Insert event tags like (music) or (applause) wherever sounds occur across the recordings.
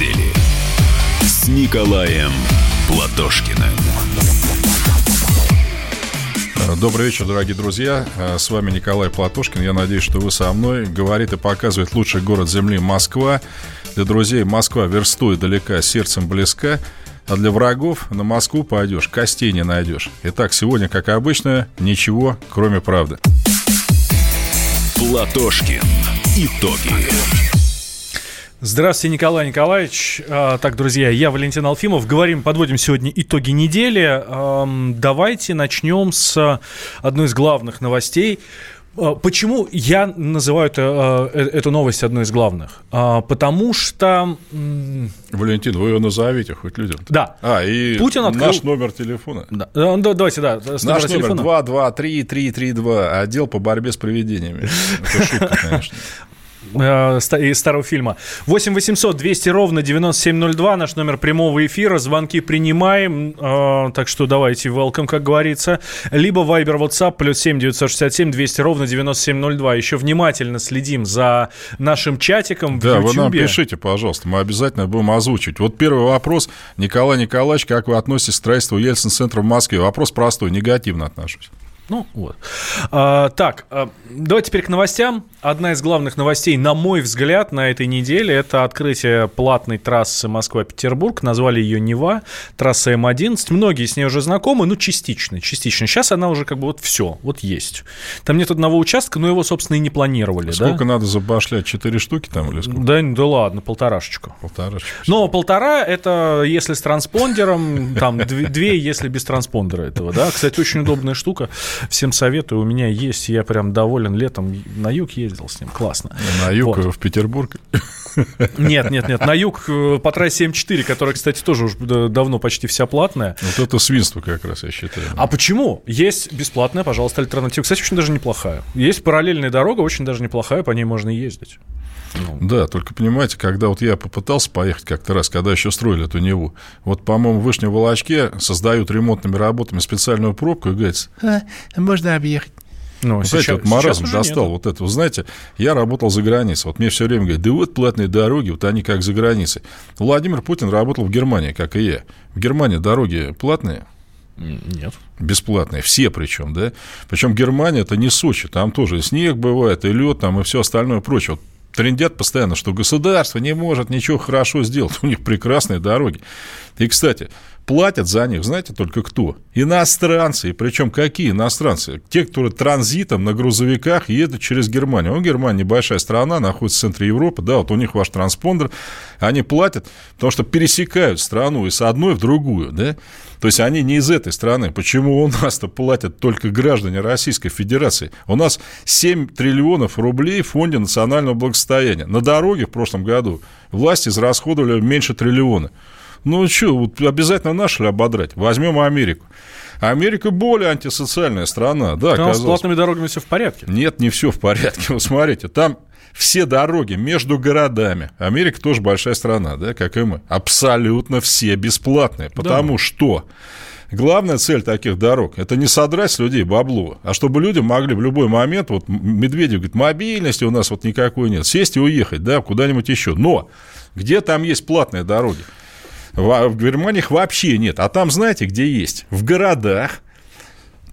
недели с Николаем Платошкиным. Добрый вечер, дорогие друзья. С вами Николай Платошкин. Я надеюсь, что вы со мной. Говорит и показывает лучший город Земли Москва. Для друзей Москва верстой далека, сердцем близка. А для врагов на Москву пойдешь, костей не найдешь. Итак, сегодня, как обычно, ничего, кроме правды. Платошкин. Итоги. Здравствуйте, Николай Николаевич. А, так, друзья, я Валентин Алфимов. Говорим, подводим сегодня итоги недели. Давайте начнем с одной из главных новостей. А, почему я называю это, э, эту новость одной из главных? А, потому что... Валентин, вы ее назовите хоть людям. Да. А, и Путин открыл... наш номер телефона. Да. Э, давайте, да. Наш номер телефона. 223-332, отдел по борьбе с привидениями. Это шутка, конечно. (laughs) Э, из старого фильма. 8 800 200 ровно 9702, наш номер прямого эфира, звонки принимаем, э, так что давайте welcome, как говорится. Либо Viber, WhatsApp, плюс 7 967 200 ровно 9702. Еще внимательно следим за нашим чатиком да, в YouTube. вы нам пишите, пожалуйста, мы обязательно будем озвучить. Вот первый вопрос. Николай Николаевич, как вы относитесь к строительству Ельцин-центра в Москве? Вопрос простой, негативно отношусь. Ну, вот. А, так, а, давайте теперь к новостям. Одна из главных новостей, на мой взгляд, на этой неделе, это открытие платной трассы Москва-Петербург. Назвали ее Нева, трасса М11. Многие с ней уже знакомы, ну, частично, частично. Сейчас она уже как бы вот все, вот есть. Там нет одного участка, но его, собственно, и не планировали. Сколько да? надо забашлять? Четыре штуки там или сколько? Да, да ладно, полторашечку. Полторашечку. Но полтора, это если с транспондером, там, две, если без транспондера этого, да. Кстати, очень удобная штука Всем советую, у меня есть, я прям доволен летом. На юг ездил с ним, классно. На юг вот. в Петербург? Нет, нет, нет, на юг э, по трассе М4, которая, кстати, тоже уже давно почти вся платная. Вот это свинство как раз, я считаю. А почему? Есть бесплатная, пожалуйста, альтернатива. Кстати, очень даже неплохая. Есть параллельная дорога, очень даже неплохая, по ней можно ездить. Ну. Да, только понимаете, когда вот я попытался поехать как-то раз, когда еще строили эту Неву, вот, по-моему, в Вышнем Волочке создают ремонтными работами специальную пробку и говорят, а, можно объехать. Ну, вот сейчас, вот маразм достал нет. вот это. Вы знаете, я работал за границей. Вот мне все время говорят, да вот платные дороги, вот они как за границей. Владимир Путин работал в Германии, как и я. В Германии дороги платные? Нет. Бесплатные, все причем, да? Причем Германия это не Сочи, там тоже снег бывает, и лед, там, и все остальное прочее. Вот трендят постоянно, что государство не может ничего хорошо сделать. (laughs) У них прекрасные дороги. И, кстати, платят за них, знаете, только кто? Иностранцы. И причем какие иностранцы? Те, которые транзитом на грузовиках едут через Германию. Ну, Германия небольшая страна, находится в центре Европы, да, вот у них ваш транспондер. Они платят, потому что пересекают страну из одной в другую, да. То есть они не из этой страны. Почему у нас-то платят только граждане Российской Федерации? У нас 7 триллионов рублей в фонде национального благосостояния. На дороге в прошлом году власти израсходовали меньше триллиона. Ну что, вот обязательно наши ободрать. Возьмем Америку. Америка более антисоциальная страна, да, Там с платными дорогами все в порядке. Нет, не все в порядке. (laughs) Вот смотрите, там все дороги между городами. Америка тоже большая страна, да, как и мы. Абсолютно все бесплатные. Потому да. что главная цель таких дорог – это не содрать с людей бабло, а чтобы люди могли в любой момент, вот Медведев говорит, мобильности у нас вот никакой нет, сесть и уехать, да, куда-нибудь еще. Но где там есть платные дороги? В, в Германии их вообще нет. А там, знаете, где есть? В городах,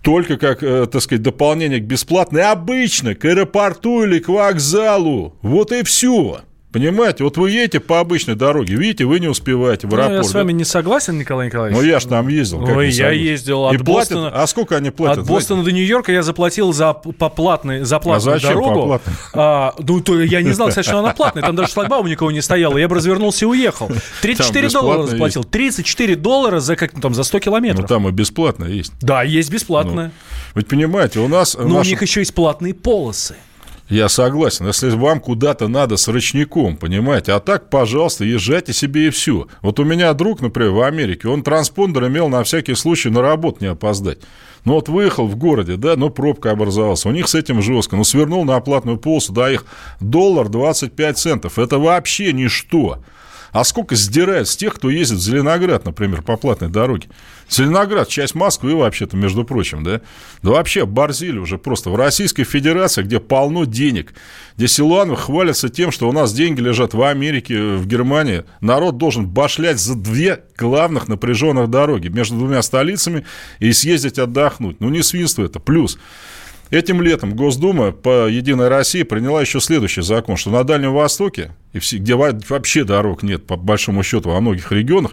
только как, э, так сказать, дополнение к бесплатной, обычно к аэропорту или к вокзалу. Вот и все. Понимаете, вот вы едете по обычной дороге, видите, вы не успеваете в аэропорт. Ну, я с вами не согласен, Николай Николаевич. Ну, я же там ездил. Ой, я ездил от И Бостона... Платят, а сколько они платят? От Бостона знаете? до Нью-Йорка я заплатил за, по платной, за платную а зачем дорогу. По а, ну, то я не знал, кстати, что она платная. Там даже шлагбаума никого не стояло. Я бы развернулся и уехал. 34 доллара заплатил. 34 доллара за, как, там, за 100 километров. Ну, там и бесплатно есть. Да, есть бесплатно. Ну, ведь понимаете, у нас... Но наш... у них еще есть платные полосы. Я согласен. Если вам куда-то надо с ручником, понимаете, а так, пожалуйста, езжайте себе и все. Вот у меня друг, например, в Америке, он транспондер имел на всякий случай на работу не опоздать. Ну вот выехал в городе, да, но пробка образовалась. У них с этим жестко. Ну свернул на оплатную полосу, да, их доллар 25 центов. Это вообще ничто. А сколько сдирают с тех, кто ездит в Зеленоград, например, по платной дороге? Зеленоград – часть Москвы вообще-то, между прочим, да? Да вообще борзили уже просто. В Российской Федерации, где полно денег, где Силуанов хвалится тем, что у нас деньги лежат в Америке, в Германии, народ должен башлять за две главных напряженных дороги между двумя столицами и съездить отдохнуть. Ну, не свинство это. Плюс Этим летом Госдума по «Единой России» приняла еще следующий закон, что на Дальнем Востоке, где вообще дорог нет, по большому счету, во многих регионах,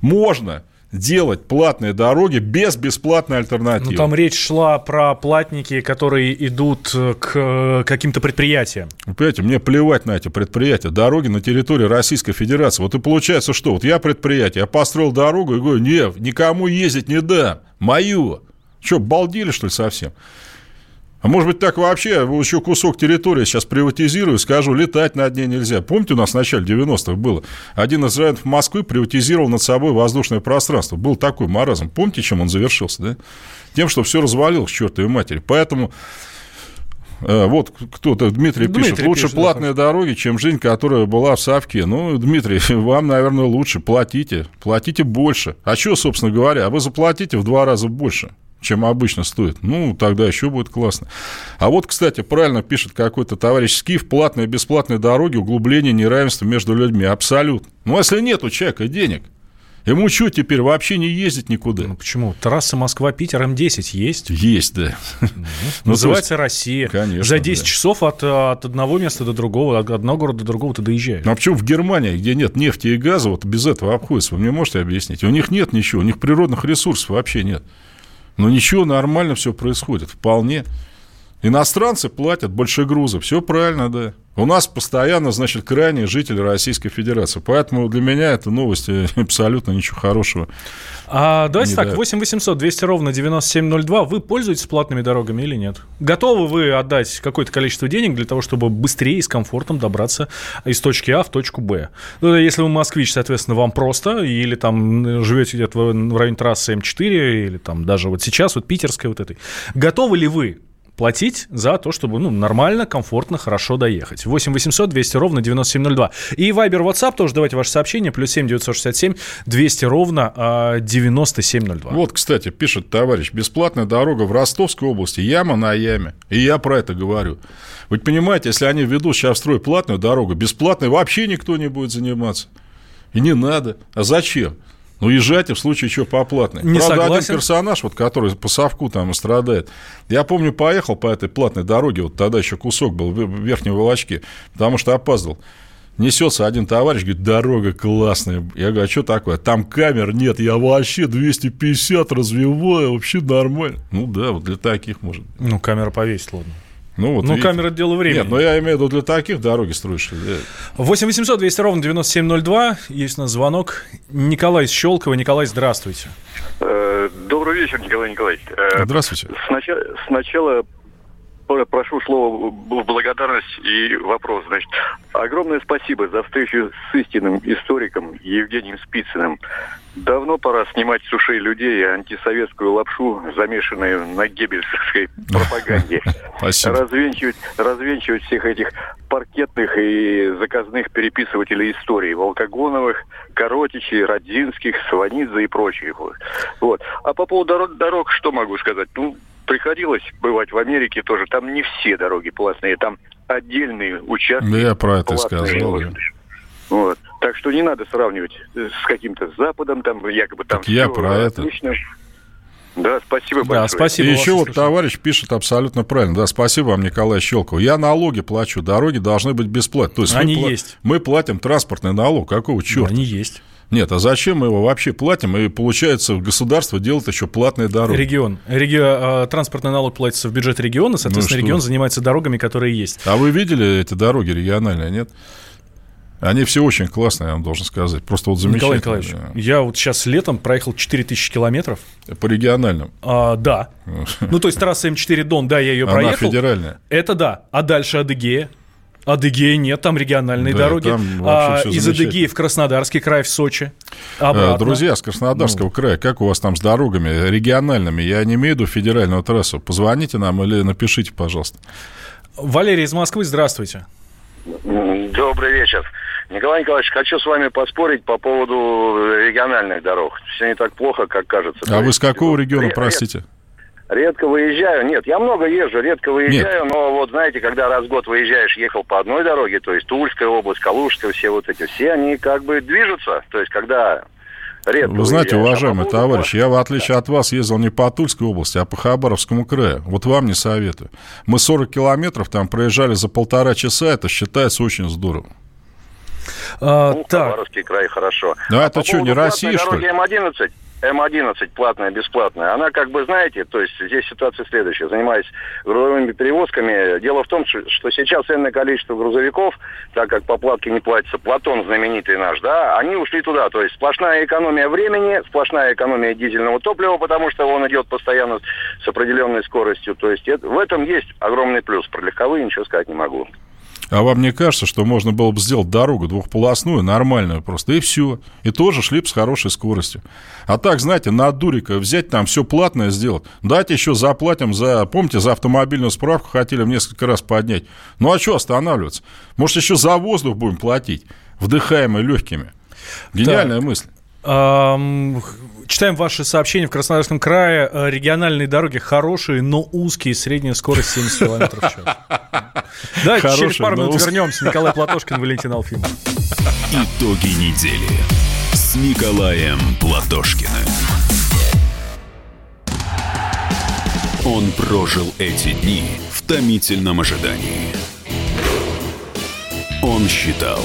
можно делать платные дороги без бесплатной альтернативы. Ну, там речь шла про платники, которые идут к каким-то предприятиям. Вы понимаете, мне плевать на эти предприятия. Дороги на территории Российской Федерации. Вот и получается, что вот я предприятие, я построил дорогу и говорю, нет, никому ездить не дам, мою. Что, балдели, что ли, совсем? А может быть, так вообще еще кусок территории сейчас приватизирую, скажу, летать над ней нельзя. Помните, у нас в начале 90-х было? Один из районов Москвы приватизировал над собой воздушное пространство. Был такой маразм. Помните, чем он завершился, да? Тем, что все развалилось к чертовой матери. Поэтому э, вот кто-то, Дмитрий, Дмитрий пишет, лучше пишет, платные да. дороги, чем жизнь, которая была в Совке. Ну, Дмитрий, (laughs) вам, наверное, лучше. Платите, платите больше. А что, собственно говоря, а вы заплатите в два раза больше чем обычно стоит. Ну, тогда еще будет классно. А вот, кстати, правильно пишет какой-то товарищ Скиф, платные и бесплатные дороги, углубление неравенства между людьми. Абсолютно. Ну, а если нет у человека денег, Ему что, теперь вообще не ездить никуда? Ну, почему? Трасса Москва-Питер М10 есть? Есть, да. Ну, называется есть, Россия. Конечно. За 10 да. часов от, от одного места до другого, от одного города до другого ты доезжаешь. Ну, а почему в Германии, где нет нефти и газа, вот без этого обходится? Вы мне можете объяснить? У них нет ничего, у них природных ресурсов вообще нет. Но ничего, нормально все происходит, вполне. Иностранцы платят больше груза, все правильно, да. У нас постоянно, значит, крайние жители Российской Федерации. Поэтому для меня это новости (laughs) абсолютно ничего хорошего. А, давайте так, дает. 8 800 200 ровно 9702. Вы пользуетесь платными дорогами или нет? Готовы вы отдать какое-то количество денег для того, чтобы быстрее и с комфортом добраться из точки А в точку Б? Ну, если вы москвич, соответственно, вам просто, или там живете где-то в районе трассы М4, или там даже вот сейчас, вот питерской вот этой. Готовы ли вы платить за то, чтобы ну, нормально, комфортно, хорошо доехать. 8 800 200 ровно 9702. И Viber, WhatsApp тоже давайте ваши сообщения. Плюс 7 967 200 ровно 9702. Вот, кстати, пишет товарищ. Бесплатная дорога в Ростовской области. Яма на яме. И я про это говорю. Вы понимаете, если они введут сейчас в строй платную дорогу, бесплатной вообще никто не будет заниматься. И не надо. А зачем? Ну, езжайте в случае чего по платной. Не Правда, согласен. один персонаж, вот, который по совку там страдает. Я помню, поехал по этой платной дороге, вот тогда еще кусок был в Верхней Волочке, потому что опаздывал. Несется один товарищ, говорит, дорога классная. Я говорю, а что такое? Там камер нет, я вообще 250 развиваю, вообще нормально. Ну да, вот для таких может. Ну, камера повесить, ладно. Ну, вот, ну видите. камера – дело времени. Нет, но я имею в виду для таких дороги строишь. 8 800 200 ровно 9702. Есть у нас звонок. Николай Щелкова. Николай, здравствуйте. Э, добрый вечер, Николай Николаевич. Э, здравствуйте. Сначала, сначала прошу слово в благодарность и вопрос. Значит, огромное спасибо за встречу с истинным историком Евгением Спицыным. Давно пора снимать с ушей людей антисоветскую лапшу, замешанную на геббельской (laughs) пропаганде. Спасибо. Развенчивать, развенчивать всех этих паркетных и заказных переписывателей истории. Волкогоновых, Коротичей, Родзинских, Сванидзе и прочих. Вот. А по поводу дорог, дорог что могу сказать? Ну, приходилось бывать в Америке тоже. Там не все дороги платные, там отдельные участки. Да я про это сказал. Вот. Так что не надо сравнивать с каким-то Западом, там якобы там так я про отлично. это. Да, спасибо большое. Да, спасибо. И еще вот товарищ пишет абсолютно правильно. Да, спасибо вам, Николай Щелков. Я налоги плачу, дороги должны быть бесплатны. То есть они мы, есть. Мы платим транспортный налог. Какого черта? они есть. Нет, а зачем мы его вообще платим? И получается, государство делает еще платные дороги. Регион. Реги... А, транспортный налог платится в бюджет региона, соответственно, ну, регион занимается дорогами, которые есть. А вы видели эти дороги региональные, нет? Они все очень классные, я вам должен сказать. Просто вот замечательно. Николай Николаевич, я вот сейчас летом проехал 4000 километров. По региональным? А, да. (laughs) Ну, то есть трасса М4 Дон, да, я ее проехал. Она федеральная? Это да. А дальше Адыгея? Адыгея нет, там региональные да, дороги. Там а, из Адыгеи в Краснодарский край, в Сочи. Э, обратно. Друзья, с Краснодарского ну. края, как у вас там с дорогами региональными? Я не имею в виду федеральную трассу. Позвоните нам или напишите, пожалуйста. Валерий из Москвы, здравствуйте. Добрый вечер. Николай Николаевич, хочу с вами поспорить по поводу региональных дорог. Все не так плохо, как кажется. А вы с какого региона, простите? Редко выезжаю. Нет, я много езжу, редко выезжаю, Нет. но вот знаете, когда раз в год выезжаешь, ехал по одной дороге, то есть Тульская область, Калужская, все вот эти, все они как бы движутся. То есть когда редко Вы знаете, уважаемый товарищ, я в отличие от вас ездил не по Тульской области, а по Хабаровскому краю. Вот вам не советую. Мы 40 километров там проезжали за полтора часа, это считается очень здорово. А, ну, так. Хабаровский край хорошо. Ну, а это что, не Россия, что ли? М11, М11 платная, бесплатная, она как бы, знаете, то есть здесь ситуация следующая. Занимаясь грузовыми перевозками, дело в том, что сейчас ценное количество грузовиков, так как по платке не платится, Платон знаменитый наш, да, они ушли туда. То есть сплошная экономия времени, сплошная экономия дизельного топлива, потому что он идет постоянно с определенной скоростью. То есть это, в этом есть огромный плюс. Про легковые ничего сказать не могу. А вам не кажется, что можно было бы сделать дорогу двухполосную, нормальную просто, и все. И тоже шли бы с хорошей скоростью. А так, знаете, на дурика взять там все платное сделать. Дать еще заплатим за, помните, за автомобильную справку хотели в несколько раз поднять. Ну а что останавливаться? Может, еще за воздух будем платить, вдыхаемый легкими. Гениальная так. мысль. Читаем ваши сообщения. В Краснодарском крае э, региональные дороги хорошие, но узкие, средняя скорость 70 км в час. Давайте через пару минут вернемся. Николай Платошкин, Валентин Алфимов. Итоги недели с Николаем Платошкиным. Он прожил эти дни в томительном ожидании. Он считал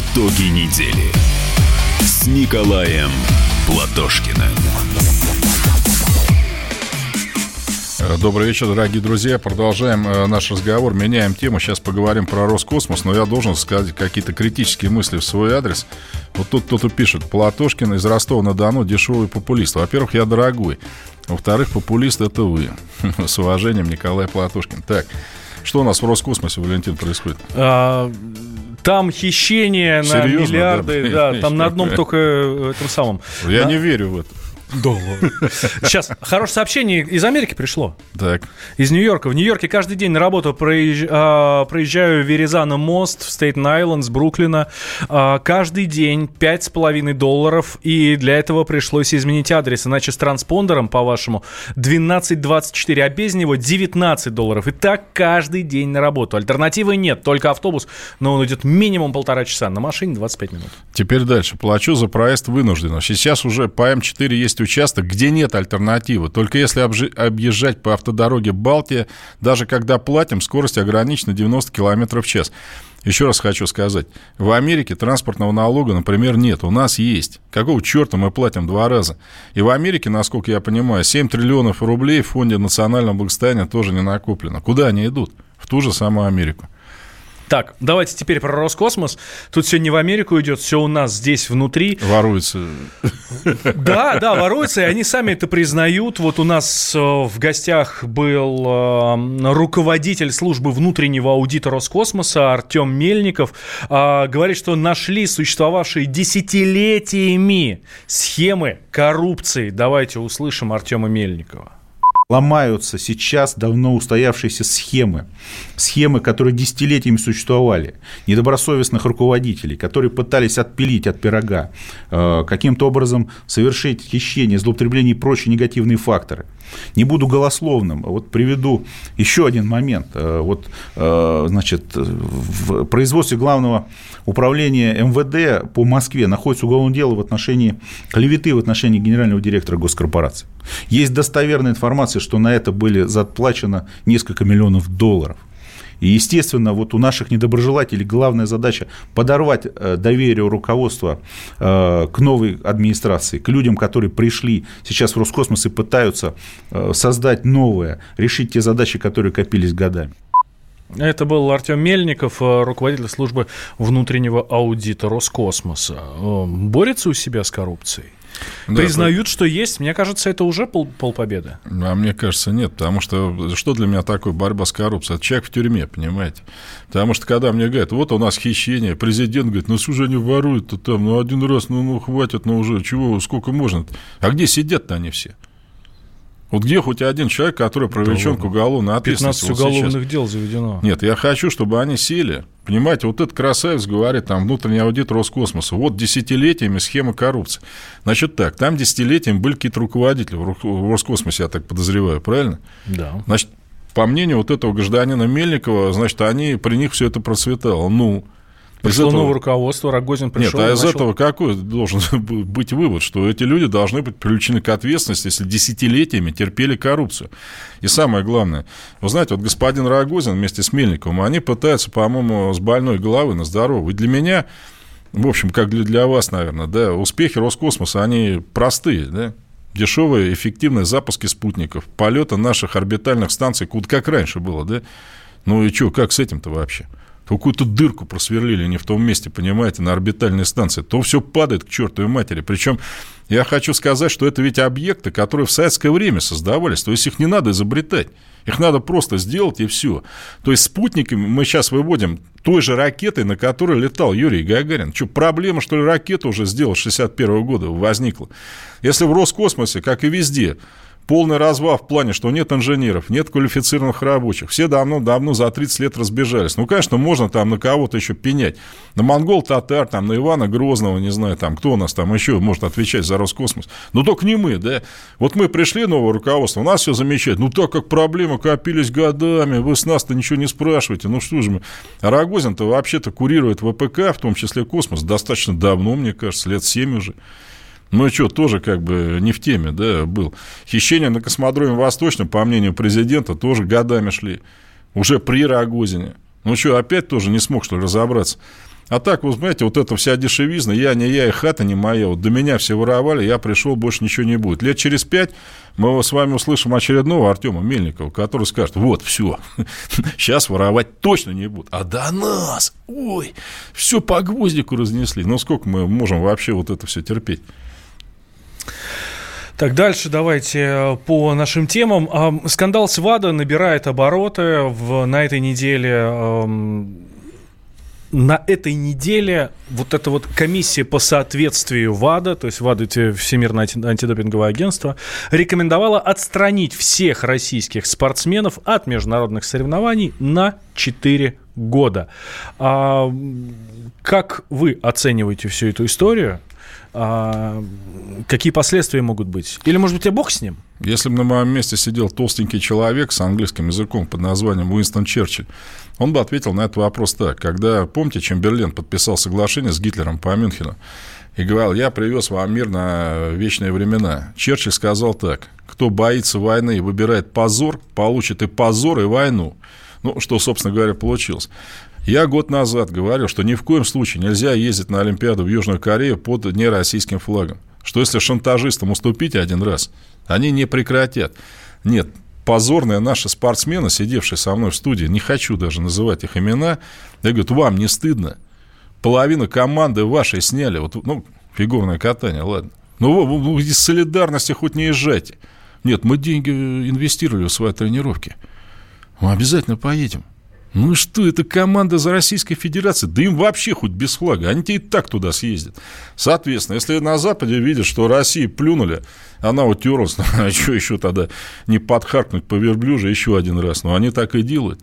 Итоги недели с Николаем Платошкиным. Добрый вечер, дорогие друзья. Продолжаем э, наш разговор. Меняем тему. Сейчас поговорим про Роскосмос. Но я должен сказать какие-то критические мысли в свой адрес. Вот тут кто-то пишет. Платошкин из Ростова-на-Дону дешевый популист. Во-первых, я дорогой. Во-вторых, популист это вы. (laughs) С уважением, Николай Платошкин. Так, что у нас в Роскосмосе, Валентин, происходит? Там хищение Серьезно? на миллиарды, да, да там на одном только э, этом самом. Я на... не верю в это. Да Сейчас, хорошее сообщение из Америки пришло. Так. Из Нью-Йорка. В Нью-Йорке каждый день на работу проезж... а, проезжаю Веризана мост в Стейтен-Айленд с Бруклина. А, каждый день 5,5 долларов. И для этого пришлось изменить адрес. Иначе с транспондером, по-вашему, 12,24, а без него 19 долларов. И так каждый день на работу. Альтернативы нет, только автобус. Но он идет минимум полтора часа. На машине 25 минут. Теперь дальше. Плачу за проезд вынужденно. Сейчас уже по М4 есть есть участок, где нет альтернативы. Только если объезжать по автодороге Балтия, даже когда платим, скорость ограничена 90 км в час. Еще раз хочу сказать, в Америке транспортного налога, например, нет, у нас есть. Какого черта мы платим два раза? И в Америке, насколько я понимаю, 7 триллионов рублей в фонде национального благосостояния тоже не накоплено. Куда они идут? В ту же самую Америку. Так, давайте теперь про Роскосмос. Тут все не в Америку идет, все у нас здесь внутри. Воруется. Да, да, воруется, и они сами это признают. Вот у нас э, в гостях был э, руководитель службы внутреннего аудита Роскосмоса Артем Мельников. А, говорит, что нашли существовавшие десятилетиями схемы коррупции. Давайте услышим Артема Мельникова ломаются сейчас давно устоявшиеся схемы, схемы, которые десятилетиями существовали, недобросовестных руководителей, которые пытались отпилить от пирога, э, каким-то образом совершить хищение, злоупотребление и прочие негативные факторы. Не буду голословным, а вот приведу еще один момент. Э, вот, э, значит, в производстве главного управления МВД по Москве находится уголовное дело в отношении клеветы в отношении генерального директора госкорпорации. Есть достоверная информация, что на это были заплачено несколько миллионов долларов. И, естественно, вот у наших недоброжелателей главная задача подорвать э, доверие руководства э, к новой администрации, к людям, которые пришли сейчас в Роскосмос и пытаются э, создать новое, решить те задачи, которые копились годами. Это был Артем Мельников, руководитель службы внутреннего аудита Роскосмоса. Борется у себя с коррупцией? Да, Признают, что есть. Мне кажется, это уже пол, полпобеды. А мне кажется, нет. Потому что что для меня такое борьба с коррупцией? Это человек в тюрьме, понимаете? Потому что когда мне говорят, вот у нас хищение, президент говорит, ну что же они воруют-то там, ну один раз, ну, ну хватит, ну уже, чего, сколько можно? -то? А где сидят-то они все? Вот где хоть один человек, который привлечен да, к уголовной ответственности? 15 вот уголовных сейчас. дел заведено. Нет, я хочу, чтобы они сели. Понимаете, вот этот красавец говорит, там, внутренний аудит Роскосмоса. Вот десятилетиями схема коррупции. Значит так, там десятилетиями были какие-то руководители в Роскосмосе, я так подозреваю, правильно? Да. Значит, по мнению вот этого гражданина Мельникова, значит, они, при них все это процветало. Ну, Пришло этого... новое руководство, Рогозин пришел. Нет, а из начал... этого какой должен (laughs) быть вывод? Что эти люди должны быть привлечены к ответственности, если десятилетиями терпели коррупцию. И самое главное, вы знаете, вот господин Рогозин вместе с Мельниковым, они пытаются, по-моему, с больной головы на здоровую. И для меня, в общем, как для, для вас, наверное, да, успехи Роскосмоса, они простые, да, дешевые, эффективные запуски спутников, полета наших орбитальных станций, как раньше было, да? Ну и что, как с этим-то вообще? Какую-то дырку просверлили не в том месте, понимаете, на орбитальной станции, то все падает к чертовой матери. Причем я хочу сказать, что это ведь объекты, которые в советское время создавались, то есть их не надо изобретать. Их надо просто сделать и все. То есть спутниками мы сейчас выводим той же ракетой, на которой летал Юрий Гагарин. Что, проблема, что ли, ракета уже сделала 61 года возникла? Если в Роскосмосе, как и везде, полный развал в плане, что нет инженеров, нет квалифицированных рабочих. Все давно-давно за 30 лет разбежались. Ну, конечно, можно там на кого-то еще пенять. На монгол, татар, там, на Ивана Грозного, не знаю, там, кто у нас там еще может отвечать за Роскосмос. Но только не мы, да. Вот мы пришли, новое руководство, у нас все замечательно. Ну, так как проблемы копились годами, вы с нас-то ничего не спрашиваете. Ну, что же мы. Рогозин-то вообще-то курирует ВПК, в том числе космос, достаточно давно, мне кажется, лет 7 уже. Ну и что, тоже как бы не в теме, да, был. Хищение на космодроме Восточном, по мнению президента, тоже годами шли. Уже при Рогозине. Ну что, опять тоже не смог, что ли, разобраться. А так, вы знаете, вот эта вся дешевизна, я не я и хата не моя, вот до меня все воровали, я пришел, больше ничего не будет. Лет через пять мы с вами услышим очередного Артема Мельникова, который скажет, вот, все, сейчас (laughs) воровать точно не будут. А до нас, ой, все по гвоздику разнесли. Ну, сколько мы можем вообще вот это все терпеть? Так, дальше давайте э, по нашим темам. Скандал с ВАДА набирает обороты. В, на этой неделе на этой неделе вот эта вот комиссия по соответствию ВАДА, то есть ВАДА, это Всемирное антидопинговое агентство, рекомендовала отстранить всех российских спортсменов от международных соревнований на 4 года. А, как вы оцениваете всю эту историю? А, какие последствия могут быть? Или, может быть, я бог с ним? Если бы на моем месте сидел толстенький человек с английским языком под названием Уинстон Черчилль, он бы ответил на этот вопрос так. Когда, помните, Чемберлен подписал соглашение с Гитлером по Мюнхену и говорил, я привез вам мир на вечные времена. Черчилль сказал так, кто боится войны и выбирает позор, получит и позор, и войну. Ну, что, собственно говоря, получилось. Я год назад говорил, что ни в коем случае нельзя ездить на Олимпиаду в Южную Корею под нероссийским флагом. Что если шантажистам уступить один раз, они не прекратят. Нет, позорные наши спортсмены, сидевшие со мной в студии, не хочу даже называть их имена, я говорю, вам не стыдно? Половину команды вашей сняли, вот, ну, фигурное катание, ладно. Ну, вы, вы из солидарности хоть не езжайте. Нет, мы деньги инвестировали в свои тренировки. Мы обязательно поедем. Ну что, это команда за Российской Федерацией, да им вообще хоть без флага, они и так туда съездят. Соответственно, если на Западе видят, что России плюнули, она утерлась, (laughs) а что еще тогда не подхаркнуть по верблюже еще один раз, но они так и делают.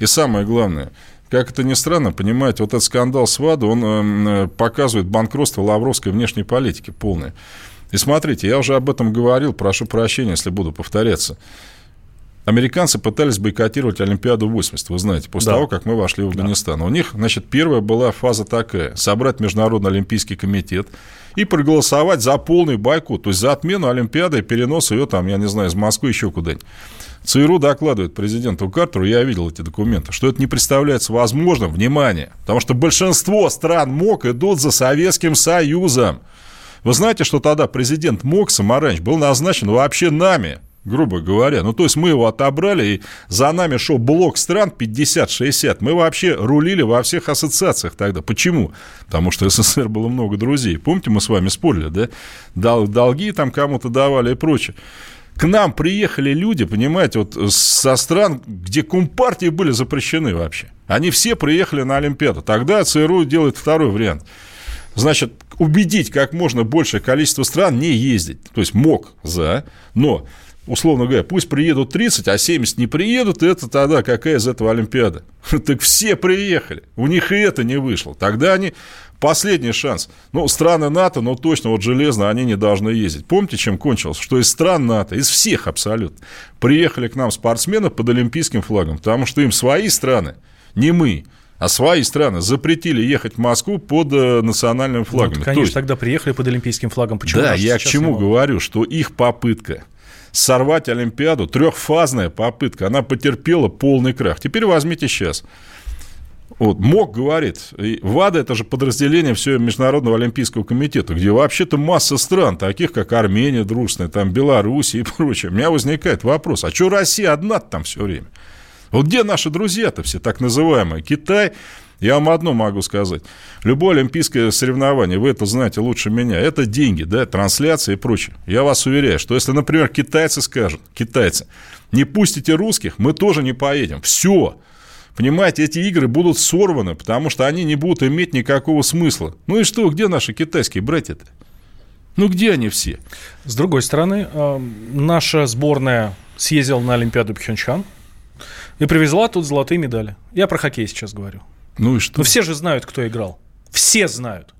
И самое главное, как это ни странно, понимаете, вот этот скандал с ВАДА, он э, показывает банкротство лавровской внешней политики полное. И смотрите, я уже об этом говорил, прошу прощения, если буду повторяться. Американцы пытались бойкотировать Олимпиаду 80, вы знаете, после да. того, как мы вошли в Афганистан. Да. У них, значит, первая была фаза такая. Собрать Международный Олимпийский комитет и проголосовать за полный бойкот, то есть за отмену Олимпиады и перенос ее там, я не знаю, из Москвы еще куда-нибудь. ЦРУ докладывает президенту Картеру, я видел эти документы, что это не представляется возможным, внимание, потому что большинство стран МОК идут за Советским Союзом. Вы знаете, что тогда президент МОК Самаранч был назначен вообще нами, грубо говоря. Ну, то есть мы его отобрали, и за нами шел блок стран 50-60. Мы вообще рулили во всех ассоциациях тогда. Почему? Потому что СССР было много друзей. Помните, мы с вами спорили, да? Долги там кому-то давали и прочее к нам приехали люди, понимаете, вот со стран, где компартии были запрещены вообще. Они все приехали на Олимпиаду. Тогда ЦРУ делает второй вариант. Значит, убедить как можно большее количество стран не ездить. То есть мог за, но условно говоря, пусть приедут 30, а 70 не приедут, это тогда какая из этого Олимпиада? (laughs) Так все приехали, у них и это не вышло. Тогда они Последний шанс. Ну, страны НАТО, ну, точно, вот железно они не должны ездить. Помните, чем кончилось? Что из стран НАТО, из всех абсолютно, приехали к нам спортсмены под олимпийским флагом, потому что им свои страны, не мы, а свои страны запретили ехать в Москву под э, национальным флагом. Ну, конечно, есть, тогда приехали под олимпийским флагом. Почему да, я к чему говорю, что их попытка сорвать Олимпиаду, трехфазная попытка, она потерпела полный крах. Теперь возьмите сейчас. Вот, МОК говорит, ВАДА это же подразделение все Международного Олимпийского комитета, где вообще-то масса стран, таких как Армения дружная, там Белоруссия и (laughs) прочее. У меня возникает вопрос, а что Россия одна там все время? Вот где наши друзья-то все, так называемые? Китай, я вам одно могу сказать. Любое олимпийское соревнование, вы это знаете лучше меня, это деньги, да, трансляции и прочее. Я вас уверяю, что если, например, китайцы скажут, китайцы, не пустите русских, мы тоже не поедем. Все. Понимаете, эти игры будут сорваны, потому что они не будут иметь никакого смысла. Ну и что, где наши китайские братья-то? Ну где они все? С другой стороны, э, наша сборная съездила на Олимпиаду Пхенчхан и привезла тут золотые медали. Я про хоккей сейчас говорю. Ну и что? Ну все же знают, кто играл. Все знают.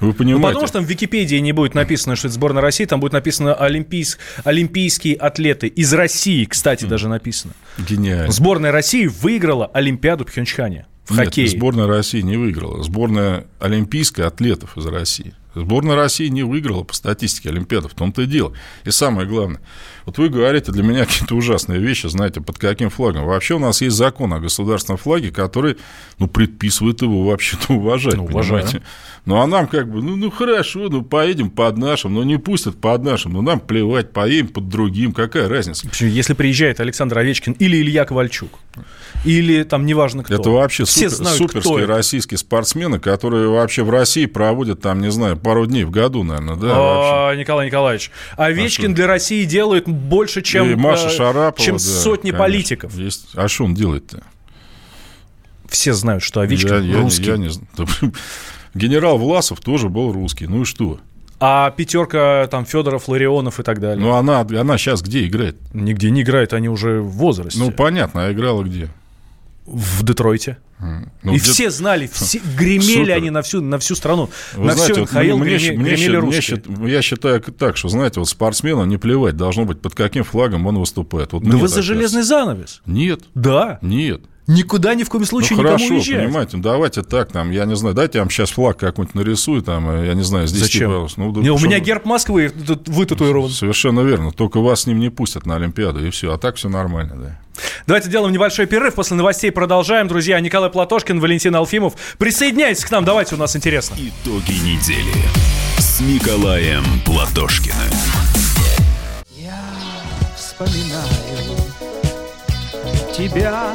Вы понимаете? Ну, потому что там в Википедии не будет написано, что это сборная России, там будет написано олимпийс... олимпийские атлеты. Из России, кстати, даже написано. Гениально. Сборная России выиграла Олимпиаду Пхенчхане. В Нет, хоккее. сборная России не выиграла. Сборная олимпийская атлетов из России. Сборная России не выиграла по статистике Олимпиады, в том-то и дело. И самое главное, вот вы говорите для меня (laughs) какие-то ужасные вещи, знаете, под каким флагом. Вообще у нас есть закон о государственном флаге, который, ну, предписывает его вообще-то (laughs) уважать, ну, понимаете? Ну, а нам как бы, ну, ну, хорошо, ну, поедем под нашим, но ну, не пустят под нашим, ну, нам плевать, поедем под другим, какая разница? Если приезжает Александр Овечкин или Илья Ковальчук, или там неважно кто. Это вообще Все супер, знают, суперские российские спортсмены, которые вообще в России проводят там, не знаю, пару дней в году, наверное, да? А, Николай Николаевич, Овечкин а для России делает больше, чем, И Маша э, Шарапова, чем да, сотни конечно, политиков. Есть. А что он делает-то? Все знают, что Овечкин я, русский. Я, я не знаю. Генерал Власов тоже был русский. Ну и что? А пятерка там Федоров, Ларионов и так далее. Ну, она, она сейчас где играет? Нигде не играет, они уже в возрасте. Ну, понятно, а играла где? В Детройте. Ну, и где... все знали, (laughs) все гремели Супер. они на всю, на всю страну. Вы на знаете, НХЛ вот мне, греми, мне, гремели мне, русские. Мне, я считаю так, что, знаете, вот спортсмену не плевать должно быть, под каким флагом он выступает. Вот да вы за железный занавес. Нет. Да. Нет. Никуда ни в коем случае ну, никому хорошо, уезжать. понимаете, давайте так, там, я не знаю, дайте я вам сейчас флаг какой-нибудь нарисую, там, э, я не знаю, здесь Зачем? Ну, да, не, у меня герб Москвы вытатуирован. Совершенно верно, только вас с ним не пустят на Олимпиаду, и все, а так все нормально, да. Давайте сделаем небольшой перерыв, после новостей продолжаем. Друзья, Николай Платошкин, Валентин Алфимов. Присоединяйтесь к нам, давайте, у нас интересно. Итоги недели с Николаем Платошкиным. Я вспоминаю, тебя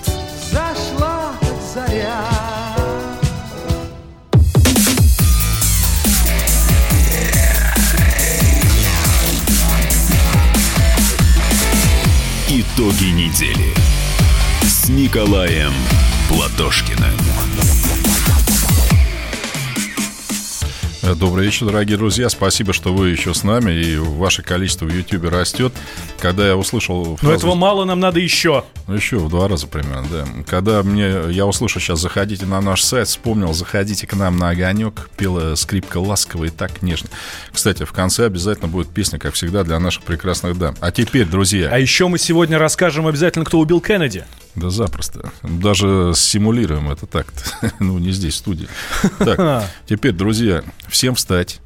Итоги недели с Николаем Платошкиным. Добрый вечер, дорогие друзья. Спасибо, что вы еще с нами, и ваше количество в Ютьюбе растет. Когда я услышал... Но этого мало, нам надо еще. Ну, еще в два раза примерно, да. Когда мне, я услышал сейчас, заходите на наш сайт, вспомнил, заходите к нам на огонек, пела скрипка ласково и так нежно. Кстати, в конце обязательно будет песня, как всегда, для наших прекрасных дам. А теперь, друзья... А еще мы сегодня расскажем обязательно, кто убил Кеннеди. Да запросто. Даже симулируем это так-то. (laughs) ну, не здесь, в студии. Так, (laughs) теперь, друзья, всем встать.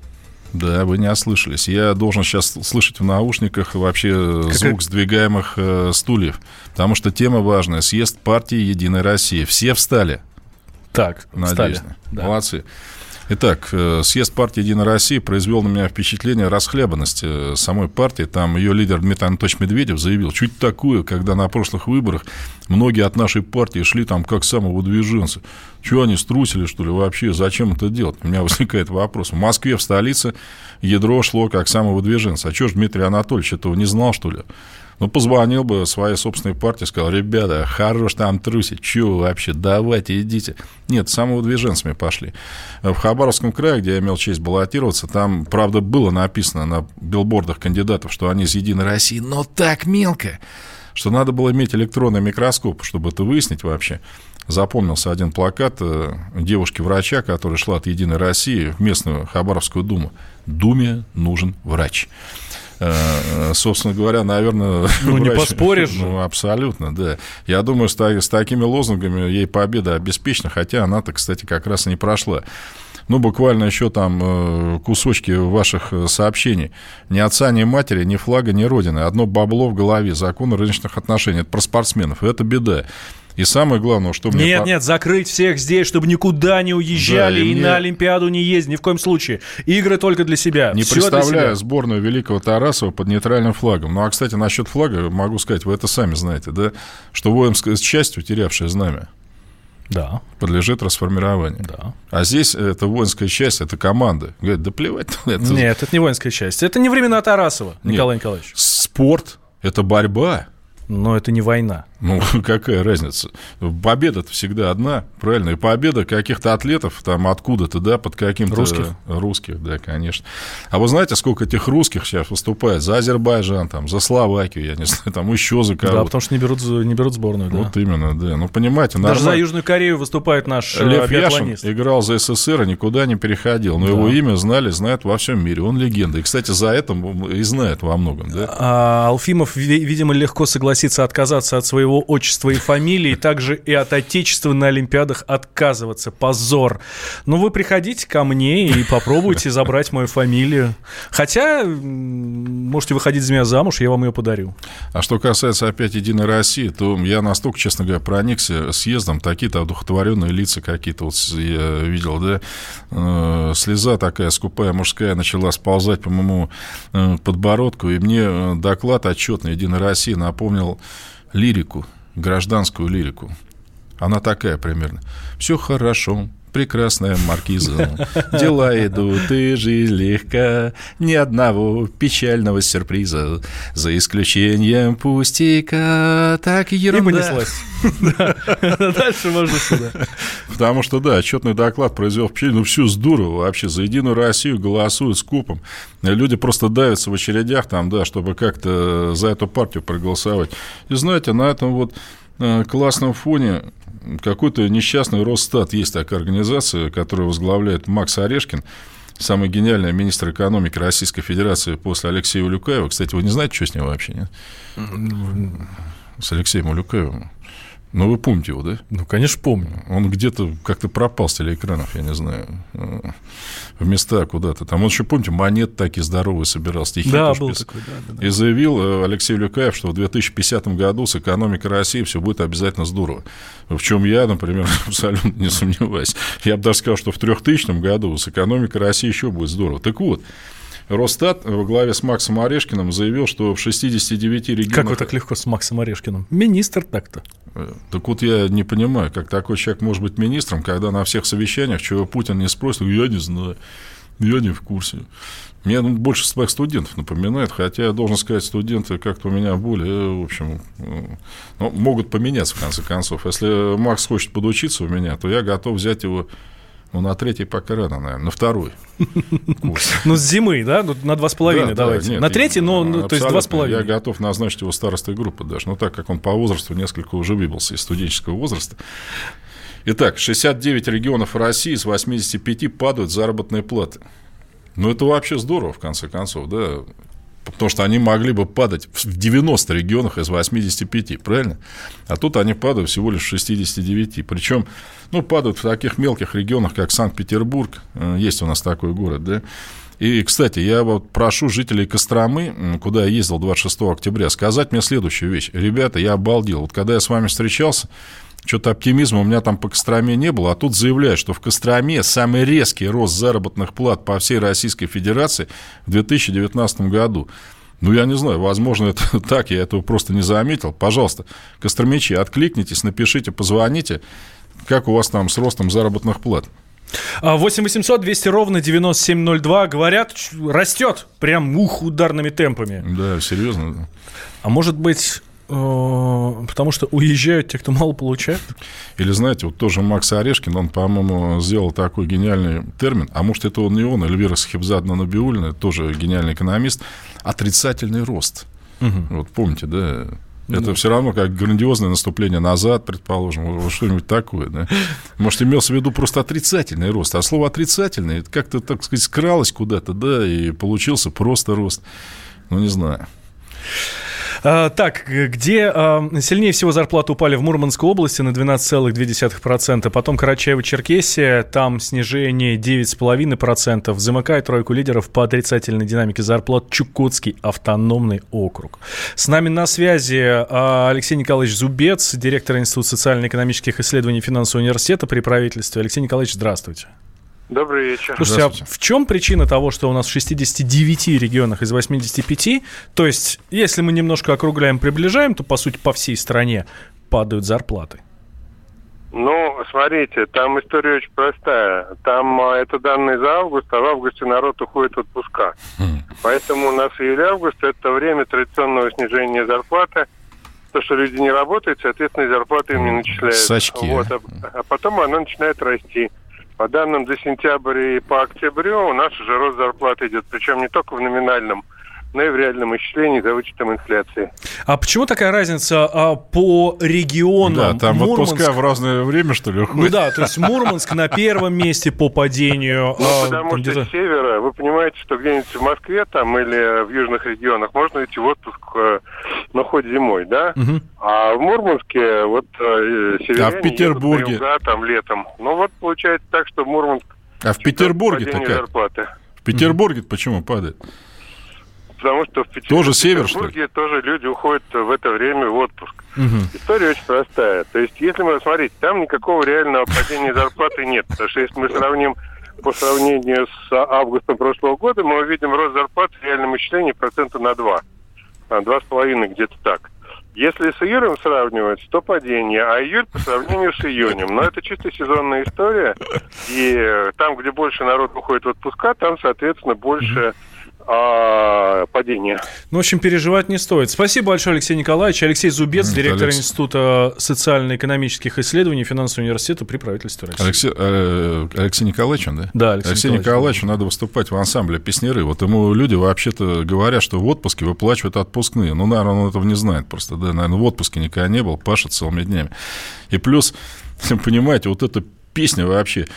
Да, вы не ослышались. Я должен сейчас слышать в наушниках вообще как звук сдвигаемых э, стульев. Потому что тема важная. Съезд партии «Единая Россия». Все встали. Так, Надеюсь. встали. Да. Молодцы. Итак, э, съезд партии «Единая Россия» произвел на меня впечатление расхлябанности э, самой партии. Там ее лидер Дмитрий Анатольевич Медведев заявил, чуть такое, когда на прошлых выборах многие от нашей партии шли там как самовыдвиженцы. Чего они струсили, что ли, вообще? Зачем это делать? У меня (laughs) возникает вопрос. В Москве, в столице, ядро шло как самовыдвиженцы. А что ж Дмитрий Анатольевич этого не знал, что ли? Ну, позвонил бы своей собственной партии, сказал, ребята, хорош там трусить, чего вообще, давайте, идите. Нет, самовыдвиженцами пошли. В Хабаровском крае, где я имел честь баллотироваться, там, правда, было написано на билбордах кандидатов, что они из «Единой России», но так мелко, что надо было иметь электронный микроскоп, чтобы это выяснить вообще. Запомнился один плакат э, девушки-врача, которая шла от «Единой России» в местную Хабаровскую думу. «Думе нужен врач». Э, собственно говоря, наверное... Ну, не (laughs) поспоришь Ну, абсолютно, да. Я думаю, с, с такими лозунгами ей победа обеспечена, хотя она-то, кстати, как раз и не прошла. Ну, буквально еще там э, кусочки ваших э, сообщений. Ни отца, ни матери, ни флага, ни родины. Одно бабло в голове, закон рыночных отношений. Это про спортсменов. Это беда. И самое главное, что мне... Нет, нет, закрыть всех здесь, чтобы никуда не уезжали да, и, и мне... на Олимпиаду не ездить, ни в коем случае. Игры только для себя. Не Все представляю сборную Великого Тарасова под нейтральным флагом. Ну, а, кстати, насчет флага могу сказать, вы это сами знаете, да, что воинская часть, утерявшая знамя, да. подлежит расформированию. Да. А здесь это воинская часть, это команда. Говорит, да плевать. Это... Нет, это не воинская часть. Это не времена Тарасова, Николай Нет. Николаевич. Спорт – это борьба. Но это не война. Ну, (laughs) какая разница? победа всегда одна, правильно? И победа каких-то атлетов там откуда-то, да, под каким-то... Русских? Русских, да, конечно. А вы знаете, сколько этих русских сейчас выступает за Азербайджан, там, за Словакию, я не (laughs) знаю, там еще за кого-то. Да, потому что не берут, не берут сборную, да. Вот именно, да. Ну, понимаете, Даже нормально. за Южную Корею выступает наш э, Лев Яшин играл за СССР и никуда не переходил. Но да. его имя знали, знают во всем мире. Он легенда. И, кстати, за это и знает во многом, да. А Алфимов, видимо, легко согласится отказаться от своего отчества и фамилии, также и от отечества на Олимпиадах отказываться. Позор. Ну, вы приходите ко мне и попробуйте забрать мою фамилию. Хотя, можете выходить за меня замуж, я вам ее подарю. А что касается опять «Единой России», то я настолько, честно говоря, проникся съездом, такие-то одухотворенные лица какие-то вот я видел, да, э, слеза такая скупая мужская начала сползать по моему э, подбородку, и мне э, доклад отчетный «Единой России» напомнил лирику гражданскую лирику. Она такая примерно. Все хорошо, прекрасная маркиза. Дела идут, и жизнь легка. Ни одного печального сюрприза. За исключением пустяка. Так ерунда. И понеслась. (laughs) (laughs) Дальше можно сюда. Потому что, да, отчетный доклад произвел впечатление. Ну, все здорово вообще. За Единую Россию голосуют с купом. Люди просто давятся в очередях там, да, чтобы как-то за эту партию проголосовать. И знаете, на этом вот э, классном фоне какой-то несчастный Росстат, есть такая организация, которую возглавляет Макс Орешкин, самый гениальный министр экономики Российской Федерации после Алексея Улюкаева. Кстати, вы не знаете, что с ним вообще, нет? С Алексеем Улюкаевым. Ну, вы помните его, да? Ну, конечно, помню. Он где-то как-то пропал с телеэкранов, я не знаю, э, в места куда-то. Там он еще, помните, монет такие здоровые собирал, стихи да, был такой, да, да, да. И заявил э, Алексей Люкаев, что в 2050 году с экономикой России все будет обязательно здорово. В чем я, например, (laughs) абсолютно не сомневаюсь. Я бы даже сказал, что в 3000 году с экономикой России еще будет здорово. Так вот, Росстат во главе с Максом Орешкиным заявил, что в 69 регионах... Как вы так легко с Максом Орешкиным? Министр так-то. Э, так вот я не понимаю, как такой человек может быть министром, когда на всех совещаниях, чего Путин не спросит, я не знаю. Я не в курсе. Мне ну, больше своих студентов напоминает, хотя я должен сказать, студенты как-то у меня более, в общем, ну, могут поменяться в конце концов. Если Макс хочет подучиться у меня, то я готов взять его ну, на третий пока рано, наверное, на второй. Ну, с зимы, да? Ну, на два с половиной давайте. На третий, но, ну, то есть два с половиной. Я готов назначить его старостой группы даже. Но так как он по возрасту несколько уже выбился из студенческого возраста. Итак, 69 регионов России из 85 падают заработные платы. Ну, это вообще здорово, в конце концов, да. Потому что они могли бы падать в 90 регионах из 85, правильно? А тут они падают всего лишь в 69. Причем, ну, падают в таких мелких регионах, как Санкт-Петербург. Э, есть у нас такой город, да. И, кстати, я вот прошу жителей Костромы, куда я ездил 26 октября, сказать мне следующую вещь. Ребята, я обалдел. Вот когда я с вами встречался, что-то оптимизма у меня там по Костроме не было, а тут заявляют, что в Костроме самый резкий рост заработных плат по всей Российской Федерации в 2019 году. Ну, я не знаю, возможно, это (laughs) так, я этого просто не заметил. Пожалуйста, костромичи, откликнитесь, напишите, позвоните, как у вас там с ростом заработных плат. 8 800 200 ровно 9702. Говорят, растет прям ух ударными темпами. Да, серьезно. А может быть, потому что уезжают те, кто мало получает. Или, знаете, вот тоже Макс Орешкин, он, по-моему, сделал такой гениальный термин, а может, это он не он, Эльвира Схибзадна Набиулина, тоже гениальный экономист, отрицательный рост. Угу. Вот помните, да? Это ну. все равно как грандиозное наступление назад, предположим, что-нибудь такое. Да? Может, имелся в виду просто отрицательный рост. А слово отрицательный как-то, так сказать, скралось куда-то, да, и получился просто рост. Ну, не знаю. А, так, где а, сильнее всего зарплаты упали в Мурманской области на 12,2%, потом Карачаево-Черкесия, там снижение 9,5%, замыкает тройку лидеров по отрицательной динамике зарплат Чукотский автономный округ. С нами на связи а, Алексей Николаевич Зубец, директор Института социально-экономических исследований финансового университета при правительстве. Алексей Николаевич, здравствуйте. Добрый вечер. Слушайте, а в чем причина того, что у нас в 69 регионах из 85, то есть, если мы немножко округляем, приближаем, то, по сути, по всей стране падают зарплаты? Ну, смотрите, там история очень простая. Там а, это данные за август, а в августе народ уходит в отпуска. Хм. Поэтому у нас июль-август – это время традиционного снижения зарплаты. То, что люди не работают, соответственно, зарплаты им не начисляют. Сачки. Вот, а, а потом она начинает расти. По данным за сентябрь и по октябрю у нас уже рост зарплаты идет, причем не только в номинальном, но и в реальном исчислении за вычетом инфляции. А почему такая разница а, по регионам? Да, там Мурманск... отпуска в разное время, что ли, уходит? Ну да, то есть Мурманск на первом месте по падению. Ну, а, потому что с севера, вы понимаете, что где-нибудь в Москве там или в южных регионах можно идти в отпуск э, на хоть зимой, да? Угу. А в Мурманске вот э, северяне а в Петербурге? Юга, там летом. Ну вот получается так, что Мурманск... А в Петербурге-то как? Зарплаты. В Петербурге почему падает? Потому что в Петербурге, тоже север, что ли? тоже люди уходят в это время в отпуск. Угу. История очень простая. То есть, если мы смотреть, там никакого реального падения зарплаты нет. Потому что если мы сравним по сравнению с августом прошлого года, мы увидим рост зарплат в реальном исчислении процента на 2. А, два с половиной где-то так. Если с июлем сравнивать, то падение, а июль по сравнению с июнем. Но это чисто сезонная история. И там, где больше народ уходит в отпуска, там, соответственно, больше а, падения. Ну, в общем, переживать не стоит. Спасибо большое, Алексей Николаевич. Алексей Зубец, mm, директор Алекс... Института социально-экономических исследований Финансового университета при правительстве России. Алексей, э, Алексей Николаевич, он, да? Да, Алексей, Алексей Николаевич. Николаевичу надо выступать в ансамбле песнеры. Вот ему люди вообще-то говорят, что в отпуске выплачивают отпускные. Ну, наверное, он этого не знает просто. Да, наверное, в отпуске никогда не был, пашет целыми днями. И плюс, (laughs) понимаете, вот эта песня вообще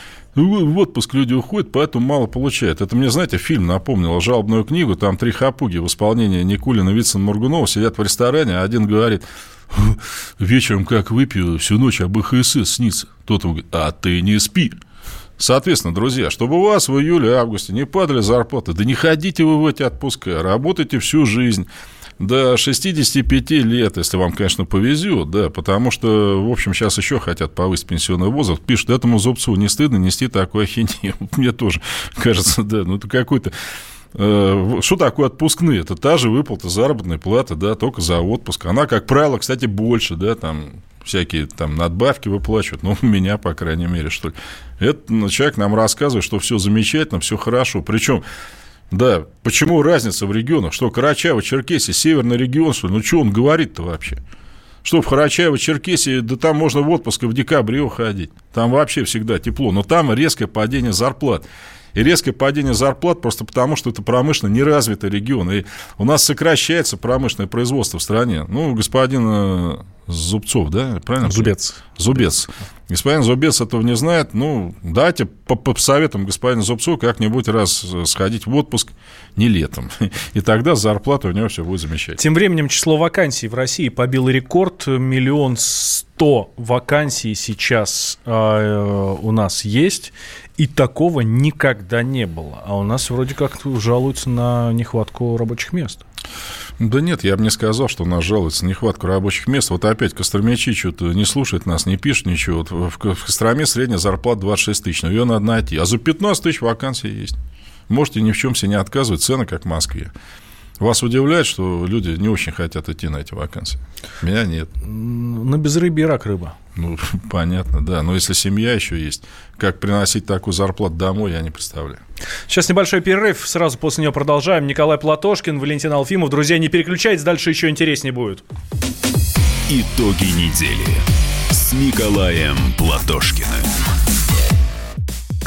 в отпуск люди уходят, поэтому мало получают. Это мне, знаете, фильм напомнил, жалобную книгу, там три хапуги в исполнении Никулина, Вицин, Моргунова сидят в ресторане, а один говорит, вечером как выпью, всю ночь об ИХСС снится. Тот ему говорит, а ты не спи. Соответственно, друзья, чтобы у вас в июле-августе не падали зарплаты, да не ходите вы в эти отпуска, работайте всю жизнь до 65 лет, если вам, конечно, повезет, да, потому что, в общем, сейчас еще хотят повысить пенсионный возраст. Пишут, этому Зубцу не стыдно нести такую ахинею. (laughs) Мне тоже кажется, да, ну это какой-то э, что такое отпускные? Это та же выплата заработной платы, да, только за отпуск. Она, как правило, кстати, больше, да, там всякие там надбавки выплачивают, ну, (laughs) у меня, по крайней мере, что ли. Этот ну, человек нам рассказывает, что все замечательно, все хорошо. Причем да, почему разница в регионах? Что Карачаево, Черкесия, северный регион, что ли? Ну, что он говорит-то вообще? Что в Карачаево, Черкесии, да там можно в отпуск в декабре уходить. Там вообще всегда тепло. Но там резкое падение зарплат. И резкое падение зарплат просто потому, что это промышленно неразвитый регион. И у нас сокращается промышленное производство в стране. Ну, господин э, Зубцов, да, правильно? Зубец. Зубец. Господин Зубец этого не знает. Ну, давайте по, по советам господина Зубцу как-нибудь раз сходить в отпуск не летом. (laughs) И тогда зарплата у него все будет замечательно. Тем временем число вакансий в России побило рекорд. Миллион сто вакансий сейчас э, у нас есть. И такого никогда не было. А у нас вроде как жалуются на нехватку рабочих мест. Да нет, я бы не сказал, что у нас жалуется нехватка рабочих мест. Вот опять Костромичи что-то не слушает нас, не пишет ничего. Вот в Костроме средняя зарплата 26 тысяч, но ее надо найти. А за 15 тысяч вакансий есть. Можете ни в чем себе не отказывать, цены как в Москве. Вас удивляет, что люди не очень хотят идти на эти вакансии? Меня нет. На безрыбье рак рыба. Ну, (laughs) понятно, да. Но если семья еще есть, как приносить такую зарплату домой, я не представляю. Сейчас небольшой перерыв, сразу после него продолжаем. Николай Платошкин, Валентин Алфимов. Друзья, не переключайтесь, дальше еще интереснее будет. Итоги недели с Николаем Платошкиным.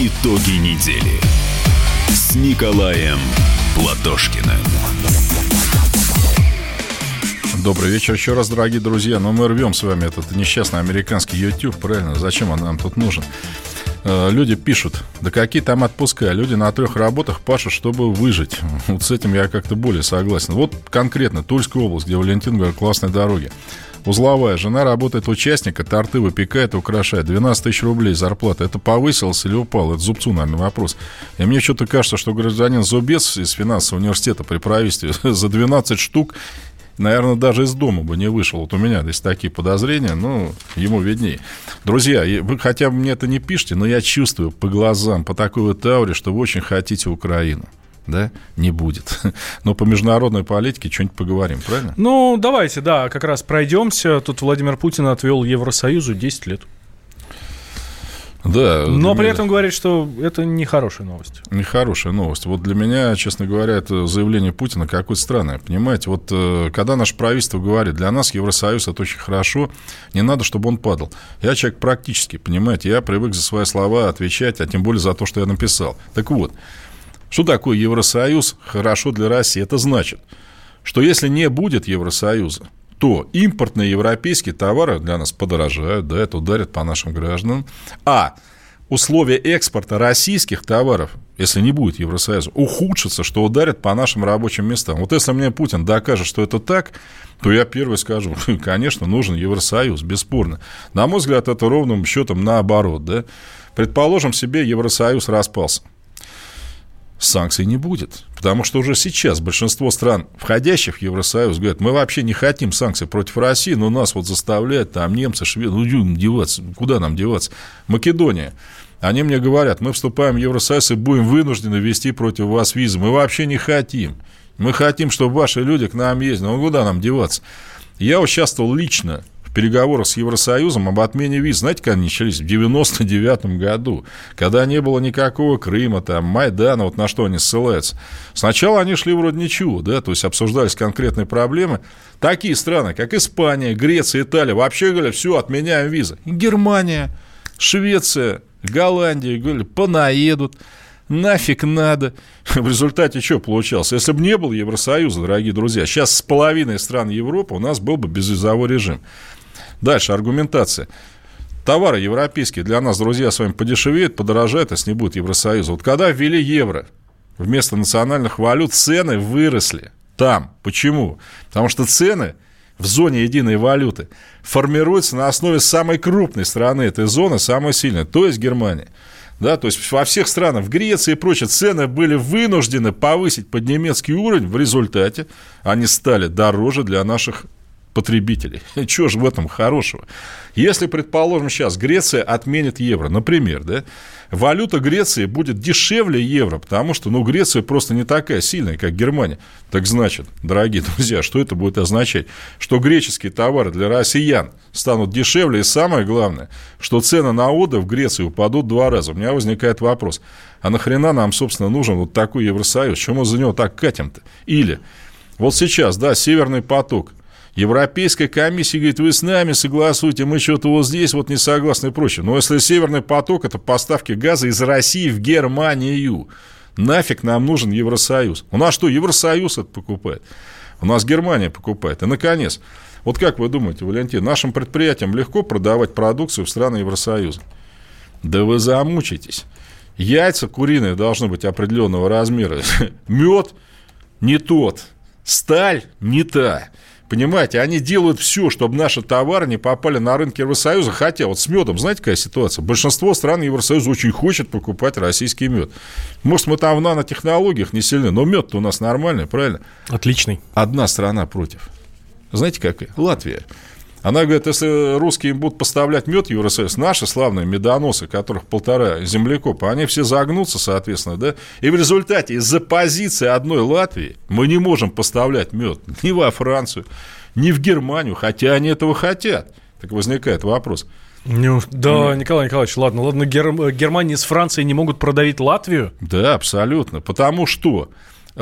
Итоги недели с Николаем Платошкиным. Добрый вечер еще раз, дорогие друзья. Но мы рвем с вами этот несчастный американский YouTube, правильно? Зачем он нам тут нужен? Э, люди пишут, да какие там отпуска, люди на трех работах пашут, чтобы выжить. Вот с этим я как-то более согласен. Вот конкретно Тульская область, где Валентин говорит, классные дороги. Узловая. Жена работает участника, торты выпекает украшает. 12 тысяч рублей зарплата. Это повысилось или упало? Это Зубцу, наверное, вопрос. И мне что-то кажется, что гражданин Зубец из финансового университета при правительстве (laughs) за 12 штук наверное, даже из дома бы не вышел. Вот у меня есть такие подозрения, ну, ему виднее. Друзья, вы хотя бы мне это не пишите, но я чувствую по глазам, по такой вот ауре, что вы очень хотите Украину да, не будет. (laughs) Но по международной политике что-нибудь поговорим, правильно? Ну, давайте, да, как раз пройдемся. Тут Владимир Путин отвел Евросоюзу 10 лет. Да. Но при меня... этом говорит, что это не хорошая новость. Не хорошая новость. Вот для меня, честно говоря, это заявление Путина какое-то странное. Понимаете, вот э, когда наше правительство говорит, для нас Евросоюз это очень хорошо, не надо, чтобы он падал. Я человек практически, понимаете, я привык за свои слова отвечать, а тем более за то, что я написал. Так вот, что такое Евросоюз хорошо для России? Это значит, что если не будет Евросоюза, то импортные европейские товары для нас подорожают, да, это ударит по нашим гражданам. А условия экспорта российских товаров, если не будет Евросоюза, ухудшатся, что ударит по нашим рабочим местам. Вот если мне Путин докажет, что это так, то я первый скажу, (laughs) конечно, нужен Евросоюз, бесспорно. На мой взгляд, это ровным счетом наоборот. Да? Предположим себе, Евросоюз распался санкций не будет. Потому что уже сейчас большинство стран, входящих в Евросоюз, говорят, мы вообще не хотим санкций против России, но нас вот заставляют там немцы, шведы, ну, деваться, куда нам деваться? Македония. Они мне говорят, мы вступаем в Евросоюз и будем вынуждены ввести против вас визы. Мы вообще не хотим. Мы хотим, чтобы ваши люди к нам ездили. Ну, куда нам деваться? Я участвовал лично переговорах с Евросоюзом об отмене виз, знаете, когда они начались? В 99 году, когда не было никакого Крыма, там, Майдана, вот на что они ссылаются. Сначала они шли вроде ничего, да, то есть обсуждались конкретные проблемы. Такие страны, как Испания, Греция, Италия, вообще говорят, все, отменяем визы. Германия, Швеция, Голландия, говорили, понаедут нафиг надо. В результате что получалось? Если бы не было Евросоюза, дорогие друзья, сейчас с половиной стран Европы у нас был бы безвизовой режим. Дальше аргументация. Товары европейские для нас, друзья, с вами подешевеют, подорожают, если не будет Евросоюза. Вот когда ввели евро, вместо национальных валют цены выросли там. Почему? Потому что цены в зоне единой валюты формируются на основе самой крупной страны этой зоны, самой сильной, то есть Германии. Да, то есть во всех странах, в Греции и прочее, цены были вынуждены повысить под немецкий уровень. В результате они стали дороже для наших потребителей. (laughs) Чего же в этом хорошего? Если, предположим, сейчас Греция отменит евро, например, да, валюта Греции будет дешевле евро, потому что, ну, Греция просто не такая сильная, как Германия. Так значит, дорогие (laughs) друзья, что это будет означать? Что греческие товары для россиян станут дешевле, и самое главное, что цены на отдых в Греции упадут два раза. У меня возникает вопрос, а нахрена нам, собственно, нужен вот такой Евросоюз? Чему за него так катим-то? Или вот сейчас, да, Северный поток, Европейская комиссия говорит, вы с нами согласуйте, мы что-то вот здесь вот не согласны и прочее. Но если Северный поток – это поставки газа из России в Германию, нафиг нам нужен Евросоюз? У нас что, Евросоюз это покупает? У нас Германия покупает. И, наконец, вот как вы думаете, Валентин, нашим предприятиям легко продавать продукцию в страны Евросоюза? Да вы замучитесь. Яйца куриные должны быть определенного размера. (laughs) Мед не тот. Сталь не та. Понимаете, они делают все, чтобы наши товары не попали на рынки Евросоюза. Хотя вот с медом, знаете, какая ситуация? Большинство стран Евросоюза очень хочет покупать российский мед. Может, мы там в нанотехнологиях не сильны, но мед-то у нас нормальный, правильно? Отличный. Одна страна против. Знаете, какая? Латвия. Она говорит, если русские им будут поставлять мед Евросоюз, наши славные медоносы, которых полтора землекопа, они все загнутся, соответственно, да, и в результате из-за позиции одной Латвии мы не можем поставлять мед ни во Францию, ни в Германию, хотя они этого хотят. Так возникает вопрос. Ну, да, Николай Николаевич, ладно, ладно, Гер... Германия с Францией не могут продавить Латвию? Да, абсолютно. Потому что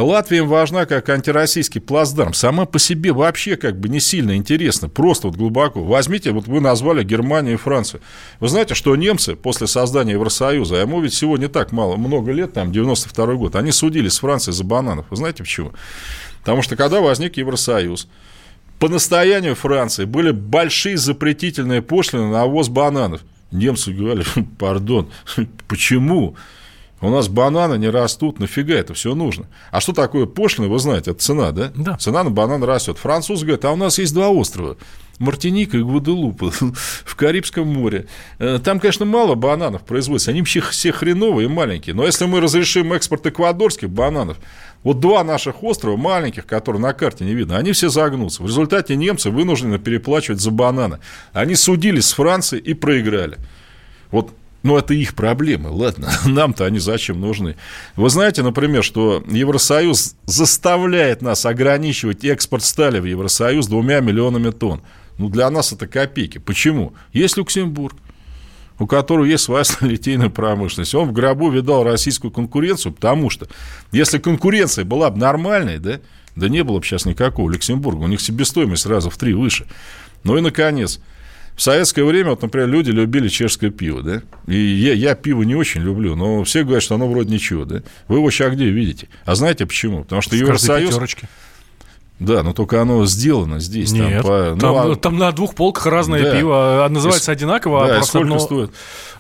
Латвия им важна как антироссийский плацдарм. Сама по себе вообще как бы не сильно интересна. Просто вот глубоко. Возьмите, вот вы назвали Германию и Францию. Вы знаете, что немцы после создания Евросоюза, а ему ведь всего не так мало, много лет, там, 92 год, они судились с Францией за бананов. Вы знаете почему? Потому что когда возник Евросоюз, по настоянию Франции были большие запретительные пошлины на ввоз бананов. Немцы говорили, пардон, (laughs) почему? У нас бананы не растут, нафига это все нужно? А что такое пошлина, вы знаете, это цена, да? Да. Цена на банан растет. Француз говорит, а у нас есть два острова. Мартиника и Гваделупа (laughs) в Карибском море. Э, там, конечно, мало бананов производится, они все, все хреновые и маленькие. Но если мы разрешим экспорт эквадорских бананов, вот два наших острова маленьких, которые на карте не видно, они все загнутся. В результате немцы вынуждены переплачивать за бананы. Они судились с Францией и проиграли. Вот ну, это их проблемы, ладно, (laughs) нам-то они зачем нужны? Вы знаете, например, что Евросоюз заставляет нас ограничивать экспорт стали в Евросоюз двумя миллионами тонн. Ну, для нас это копейки. Почему? Есть Люксембург, у которого есть своя (laughs) сталелитейная промышленность. Он в гробу видал российскую конкуренцию, потому что если конкуренция была бы нормальной, да, да не было бы сейчас никакого Люксембурга. У них себестоимость раза в три выше. Ну и, наконец, в советское время, вот, например, люди любили чешское пиво, да? И я, я пиво не очень люблю, но все говорят, что оно вроде ничего, да? Вы его сейчас где видите? А знаете почему? Потому что в Евросоюз... Да, но только оно сделано здесь. Нет, там, по, ну, там, а... там на двух полках разное да. пиво. А называется одинаково, да, а просто сколько одно, стоит?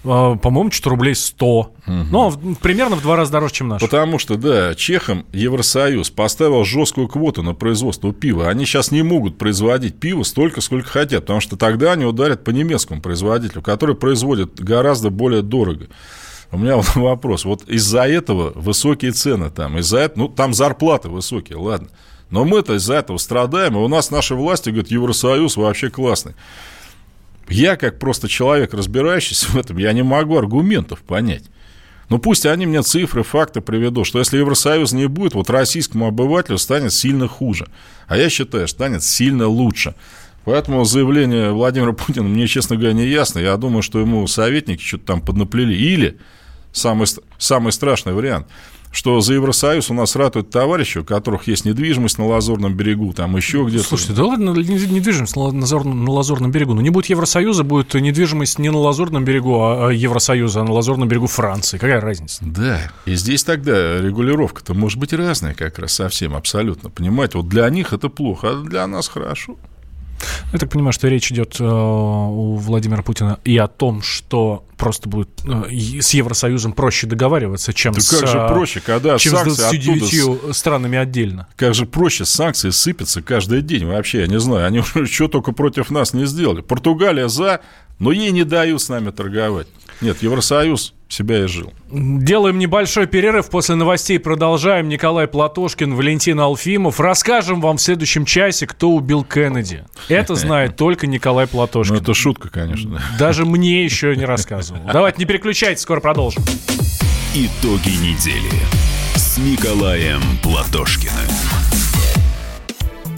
А, по-моему, что-то рублей 100. Угу. Ну, примерно в два раза дороже, чем наш. Потому что, да, Чехам Евросоюз поставил жесткую квоту на производство пива. Они сейчас не могут производить пиво столько, сколько хотят, потому что тогда они ударят по немецкому производителю, который производит гораздо более дорого. У меня (laughs) вот вопрос. Вот из-за этого высокие цены там, из-за этого, ну, там зарплаты высокие, ладно. Но мы-то из-за этого страдаем, и у нас наши власти говорят, Евросоюз вообще классный. Я, как просто человек, разбирающийся в этом, я не могу аргументов понять. Ну, пусть они мне цифры, факты приведут, что если Евросоюз не будет, вот российскому обывателю станет сильно хуже. А я считаю, станет сильно лучше. Поэтому заявление Владимира Путина мне, честно говоря, не ясно. Я думаю, что ему советники что-то там поднаплели. Или самый, самый страшный вариант – что за Евросоюз у нас ратуют товарищи, у которых есть недвижимость на Лазурном берегу, там еще где-то. Слушайте, да ладно, недвижимость на Лазурном, на Лазурном берегу. Но ну, не будет Евросоюза, будет недвижимость не на Лазурном берегу, а, а Евросоюза, а на Лазурном берегу Франции. Какая разница? Да, и здесь тогда регулировка-то может быть разная как раз совсем, абсолютно. Понимаете, вот для них это плохо, а для нас хорошо. Я так понимаю, что речь идет э, у Владимира Путина и о том, что просто будет э, с Евросоюзом проще договариваться, чем да с, как же проще, когда чем санкции с 29 оттуда... странами отдельно. Как же проще, санкции сыпятся каждый день вообще, я не знаю, они (laughs) уже что только против нас не сделали. Португалия за, но ей не дают с нами торговать. Нет, Евросоюз себя и жил. Делаем небольшой перерыв. После новостей продолжаем. Николай Платошкин, Валентин Алфимов. Расскажем вам в следующем часе, кто убил Кеннеди. Это знает (laughs) только Николай Платошкин. Ну, это шутка, конечно. Даже мне еще не рассказывал. Давайте, не переключайтесь, скоро продолжим. Итоги недели с Николаем Платошкиным.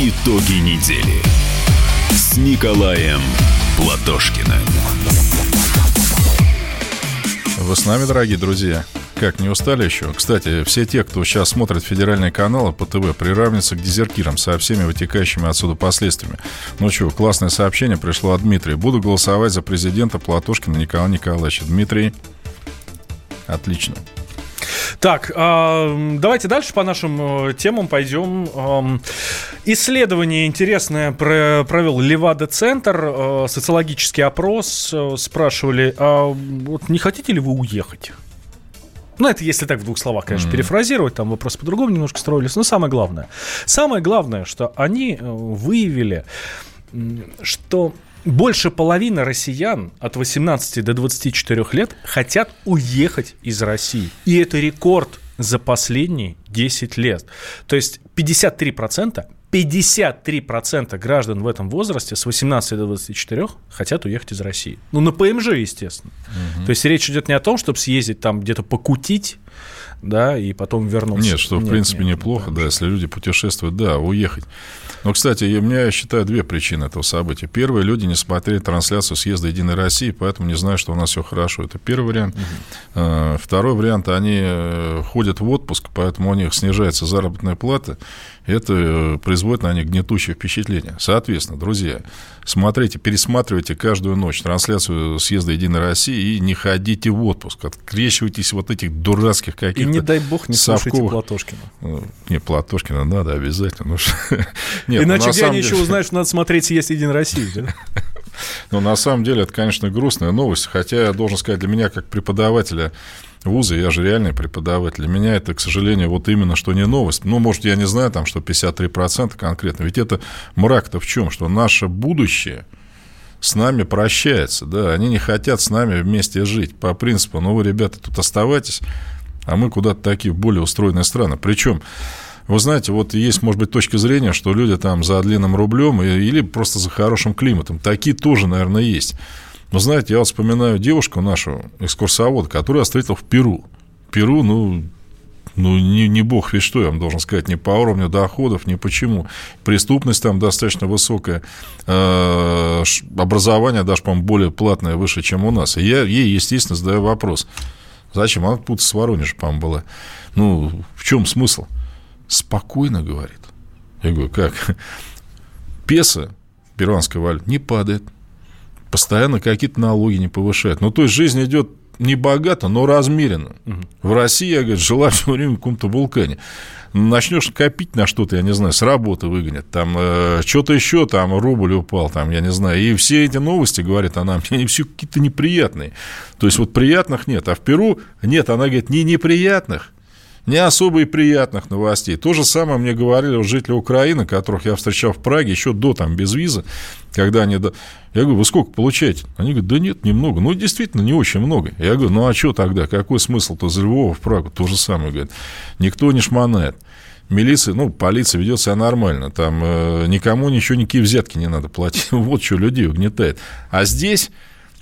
Итоги недели с Николаем Платошкиным. Вы с нами, дорогие друзья? Как, не устали еще? Кстати, все те, кто сейчас смотрит федеральные каналы по ТВ, приравниваются к дезертирам со всеми вытекающими отсюда последствиями. Ну что, классное сообщение пришло от Дмитрия. Буду голосовать за президента Платошкина Николая Николаевича. Дмитрий, отлично. Так, э, давайте дальше по нашим э, темам пойдем. Исследование интересное про, провел Левада-центр, э, социологический опрос. Э, спрашивали, а вот не хотите ли вы уехать? Ну, это если так в двух словах, конечно, mm-hmm. перефразировать, там вопрос по-другому немножко строились. Но самое главное, самое главное, что они выявили, что больше половины россиян от 18 до 24 лет хотят уехать из России. И это рекорд за последние 10 лет. То есть 53%, 53% граждан в этом возрасте с 18 до 24 хотят уехать из России. Ну, на ПМЖ, естественно. Угу. То есть речь идет не о том, чтобы съездить там где-то покутить, да, и потом вернуться. Нет, что в нет, принципе нет, неплохо, да, если люди путешествуют, да, уехать. Но, кстати, у меня, я считаю, две причины этого события. Первое, люди не смотрели трансляцию съезда Единой России, поэтому не знают, что у нас все хорошо. Это первый вариант. Угу. Второй вариант, они э, ходят в отпуск, поэтому у них снижается заработная плата, это э, производит на них гнетущее впечатление. Соответственно, друзья, смотрите, пересматривайте каждую ночь трансляцию съезда Единой России и не ходите в отпуск. Открещивайтесь вот этих дурацких каких-то не дай бог не совковых... слушайте Платошкина. Ну, не, Платошкина надо обязательно. Ну, (laughs) нет, Иначе ну, где они еще узнают, что надо смотреть съезд Единой России, да? (laughs) Ну, на самом деле, это, конечно, грустная новость. Хотя, я должен сказать, для меня, как преподавателя вуза, я же реальный преподаватель. Для меня это, к сожалению, вот именно что не новость. Ну, может, я не знаю, там, что 53% конкретно. Ведь это мрак-то в чем? Что наше будущее с нами прощается, да, они не хотят с нами вместе жить по принципу, ну, вы, ребята, тут оставайтесь, а мы куда-то такие более устроенные страны. Причем вы знаете, вот есть, может быть, точка зрения, что люди там за длинным рублем или просто за хорошим климатом. Такие тоже, наверное, есть. Но знаете, я вот вспоминаю девушку нашу, экскурсовод, которую я встретил в Перу. Перу, ну, ну, не, не бог ведь что, я вам должен сказать, ни по уровню доходов, ни почему. Преступность там достаточно высокая, э, образование даже, по-моему, более платное, выше, чем у нас. И я ей, естественно, задаю вопрос. Зачем? Она тут с Воронежа, по-моему, была. Ну, в чем смысл? Спокойно, говорит. Я говорю, как? Песо, перуанская валюта, не падает постоянно какие-то налоги не повышают. Ну, то есть жизнь идет не богато, но размеренно. Угу. В России, я, говорю, жила (laughs) все время в каком-то вулкане. Начнешь копить на что-то, я не знаю, с работы выгонят, там э, что-то еще, там рубль упал, там, я не знаю. И все эти новости, говорит она, мне (laughs) все какие-то неприятные. То есть вот приятных нет. А в Перу нет, она говорит, не неприятных, не особо и приятных новостей. То же самое мне говорили жители Украины, которых я встречал в Праге еще до там без визы, когда они... Я говорю, вы сколько получаете? Они говорят, да нет, немного. Ну, действительно, не очень много. Я говорю, ну, а что тогда? Какой смысл-то из Львова в Прагу? То же самое, говорят. Никто не шмонает. Милиция, ну, полиция ведет себя нормально. Там э, никому ничего, никакие взятки не надо платить. (laughs) вот что людей угнетает. А здесь,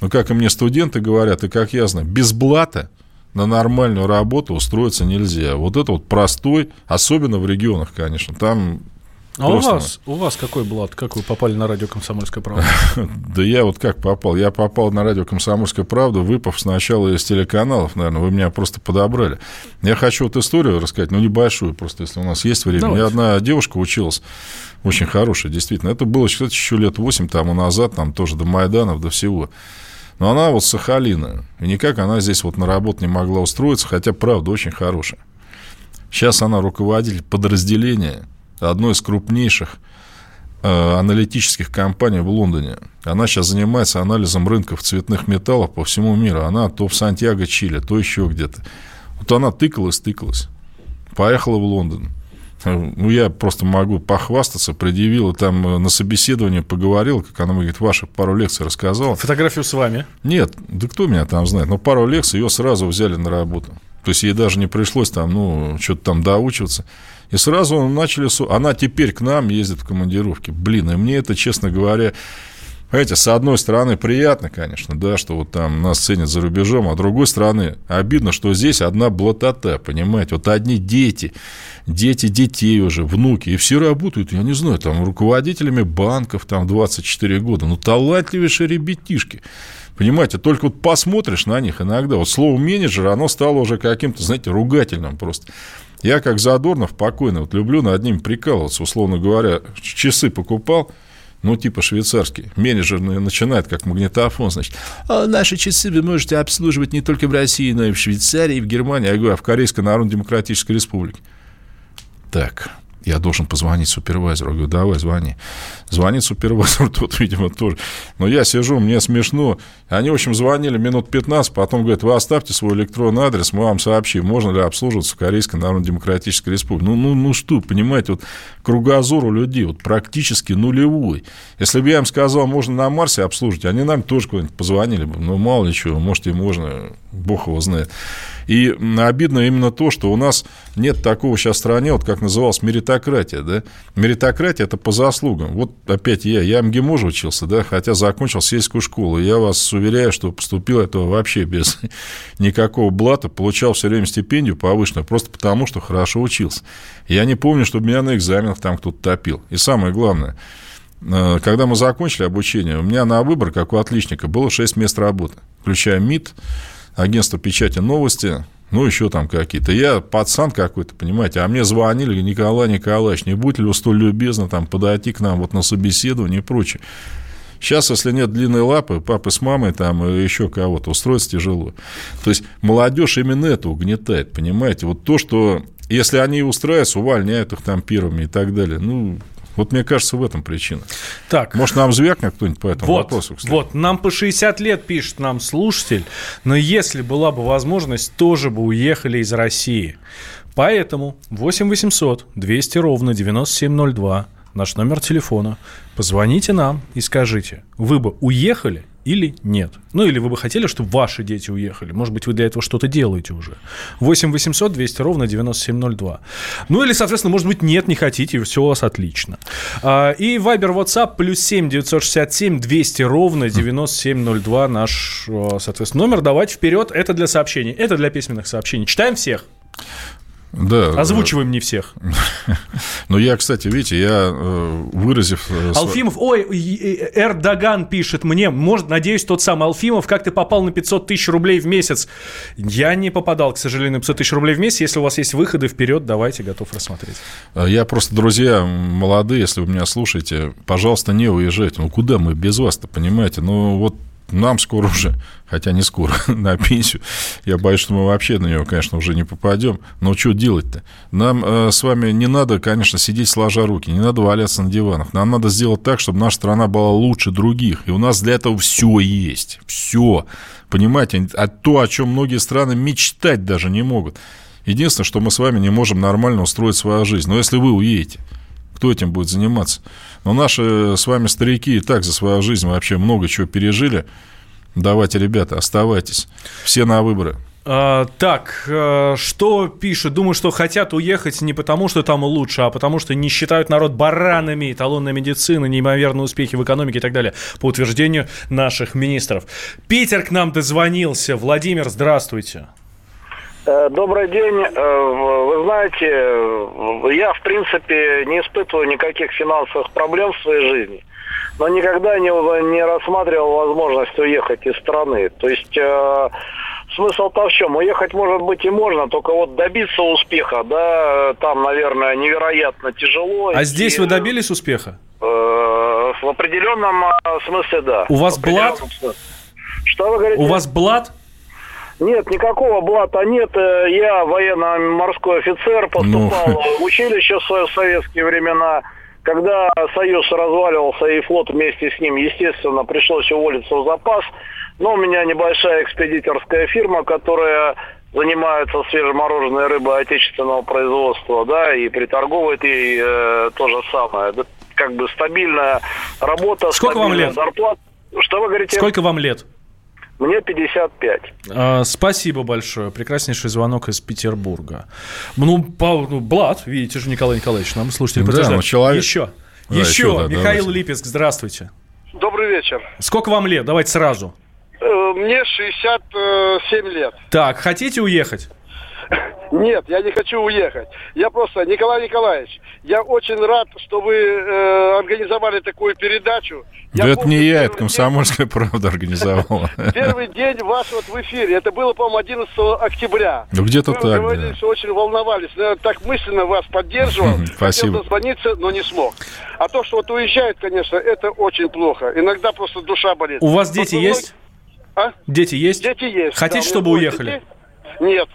ну, как и мне студенты говорят, и как я знаю, без блата на нормальную работу устроиться нельзя. Вот это вот простой, особенно в регионах, конечно, там А у вас, у вас какой блат? Как вы попали на радио «Комсомольская правда»? (laughs) Да я вот как попал? Я попал на радио «Комсомольская правда», выпав сначала из телеканалов, наверное, вы меня просто подобрали. Я хочу вот историю рассказать, ну, небольшую просто, если у нас есть время. Давайте. У меня одна девушка училась, очень хорошая, действительно. Это было, кстати, еще лет 8 тому назад, там тоже до Майданов, до всего. Но она вот Сахалина, и никак она здесь вот на работу не могла устроиться, хотя, правда, очень хорошая. Сейчас она руководитель подразделения одной из крупнейших э, аналитических компаний в Лондоне. Она сейчас занимается анализом рынков цветных металлов по всему миру. Она то в Сантьяго, Чили, то еще где-то. Вот она тыкалась, тыкалась. Поехала в Лондон. Ну, я просто могу похвастаться, предъявила там э, на собеседовании, поговорила, как она мне говорит, ваши пару лекций рассказала. Фотографию с вами? Нет, да кто меня там знает, но пару лекций ее сразу взяли на работу. То есть ей даже не пришлось там, ну, что-то там доучиваться. И сразу начали... Она теперь к нам ездит в командировки. Блин, и мне это, честно говоря, Понимаете, с одной стороны, приятно, конечно, да, что вот там нас ценят за рубежом, а с другой стороны, обидно, что здесь одна блатота, понимаете, вот одни дети, дети детей уже, внуки, и все работают, я не знаю, там, руководителями банков, там, 24 года, ну, талантливейшие ребятишки. Понимаете, только вот посмотришь на них иногда, вот слово менеджер, оно стало уже каким-то, знаете, ругательным просто. Я, как Задорнов, покойно, вот люблю над ним прикалываться, условно говоря, часы покупал, ну, типа швейцарский. Менеджер начинает как магнитофон, значит, а наши часы вы можете обслуживать не только в России, но и в Швейцарии, и в Германии, я говорю, а в Корейской Народно-Демократической Республике. Так, я должен позвонить супервайзеру. Я говорю, давай, звони. Звонит супервайзер, (laughs) тот, видимо, тоже. Но я сижу, мне смешно. Они, в общем, звонили минут 15, потом говорят, вы оставьте свой электронный адрес, мы вам сообщим, можно ли обслуживаться в Корейской Народно-Демократической Республике. Ну, ну, ну что, понимаете, вот кругозор у людей вот практически нулевой. Если бы я им сказал, можно на Марсе обслуживать, они нам тоже куда-нибудь позвонили бы. Ну, мало ли чего, может, и можно, бог его знает. И обидно именно то, что у нас нет такого сейчас стране, вот как называлась меритократия. Да? Меритократия – это по заслугам. Вот опять я, я МГИМО же учился, да, хотя закончил сельскую школу. Я вас уверяю, что поступил этого вообще без (laughs) никакого блата, получал все время стипендию повышенную, просто потому, что хорошо учился. Я не помню, чтобы меня на экзаменах там кто-то топил. И самое главное, э, когда мы закончили обучение, у меня на выбор, как у отличника, было 6 мест работы, включая МИД, агентство печати новости, ну, еще там какие-то. Я пацан какой-то, понимаете, а мне звонили, Николай Николаевич, не будь ли вы столь любезны там подойти к нам вот на собеседование и прочее. Сейчас, если нет длинной лапы, папы с мамой там еще кого-то, устроиться тяжело. То есть молодежь именно это угнетает, понимаете? Вот то, что если они устраиваются, увольняют их там первыми и так далее. Ну, вот мне кажется, в этом причина. Так. Может, нам звякнет кто-нибудь по этому вот, вопросу, кстати? Вот, нам по 60 лет пишет нам слушатель, но если была бы возможность, тоже бы уехали из России. Поэтому 8 800 200 ровно 9702 наш номер телефона. Позвоните нам и скажите, вы бы уехали или нет? Ну, или вы бы хотели, чтобы ваши дети уехали? Может быть, вы для этого что-то делаете уже? 8 800 200 ровно 9702. Ну, или, соответственно, может быть, нет, не хотите, все у вас отлично. А, и Viber, WhatsApp, плюс 7 967 200 ровно 9702 наш, соответственно, номер. Давайте вперед. Это для сообщений, это для письменных сообщений. Читаем всех. Да. Озвучиваем не всех. (laughs) Но я, кстати, видите, я э, выразив... Э, Алфимов, ой, Эрдоган пишет мне, может, надеюсь, тот самый Алфимов, как ты попал на 500 тысяч рублей в месяц? Я не попадал, к сожалению, на 500 тысяч рублей в месяц. Если у вас есть выходы вперед, давайте, готов рассмотреть. Э, я просто, друзья, молодые, если вы меня слушаете, пожалуйста, не уезжайте. Ну, куда мы без вас-то, понимаете? Ну, вот нам скоро уже, хотя не скоро, (laughs) на пенсию. Я боюсь, что мы вообще на нее, конечно, уже не попадем. Но что делать-то? Нам э, с вами не надо, конечно, сидеть сложа руки, не надо валяться на диванах. Нам надо сделать так, чтобы наша страна была лучше других. И у нас для этого все есть. Все. Понимаете? А то, о чем многие страны мечтать даже не могут. Единственное, что мы с вами не можем нормально устроить свою жизнь. Но если вы уедете, кто этим будет заниматься? Но наши с вами старики и так за свою жизнь вообще много чего пережили. Давайте, ребята, оставайтесь. Все на выборы. А, так, а, что пишет? Думаю, что хотят уехать не потому, что там лучше, а потому, что не считают народ баранами, эталонная медицина, неимоверные успехи в экономике и так далее, по утверждению наших министров. Питер к нам дозвонился. Владимир, здравствуйте. Э, Добрый день. Э, Вы знаете, я, в принципе, не испытываю никаких финансовых проблем в своей жизни, но никогда не, не рассматривал возможность уехать из страны. То есть э, смысл-то в чем? Уехать, может быть, и можно, только вот добиться успеха, да, там, наверное, невероятно тяжело. А здесь И, вы добились успеха? э, в определенном э, смысле, да. У вас блат? смысле. Что вы говорите? У вас блат? Нет, никакого блата нет. Э, Я военно-морской офицер, поступал Ну. в училище в советские времена. Когда Союз разваливался и флот вместе с ним, естественно, пришлось уволиться в запас. Но у меня небольшая экспедиторская фирма, которая занимается свежемороженой рыбой отечественного производства, да, и приторговывает ей э, то же самое. Да, как бы стабильная работа, Сколько вам стабильная лет? зарплата. Что вы говорите? Сколько вам лет? Мне 55. А, спасибо большое. Прекраснейший звонок из Петербурга. Ну, по, ну, Блад, видите же, Николай Николаевич, нам слушатели Да, подтверждают. ну, человек- Еще. Да, еще. еще, да, Михаил давайте. Липецк, здравствуйте. Добрый вечер. Сколько вам лет? Давайте сразу. Э, Мне 67 лет. Так, хотите уехать? (laughs) Нет, я не хочу уехать. Я просто, Николай Николаевич, я очень рад, что вы э, организовали такую передачу. Да это не я, это комсомольская правда организовала. (laughs) Первый день ваш вот в эфире, это было, по-моему, 11 октября. Ну, где-то Вы так, говорили, да. что очень волновались. но Я так мысленно вас поддерживал. Спасибо. Хотел дозвониться, но не смог. А то, что вот уезжает, конечно, это очень плохо. Иногда просто душа болит. У вас дети есть? А? Дети есть? Дети есть. Хотите, да, чтобы уехали? Нет.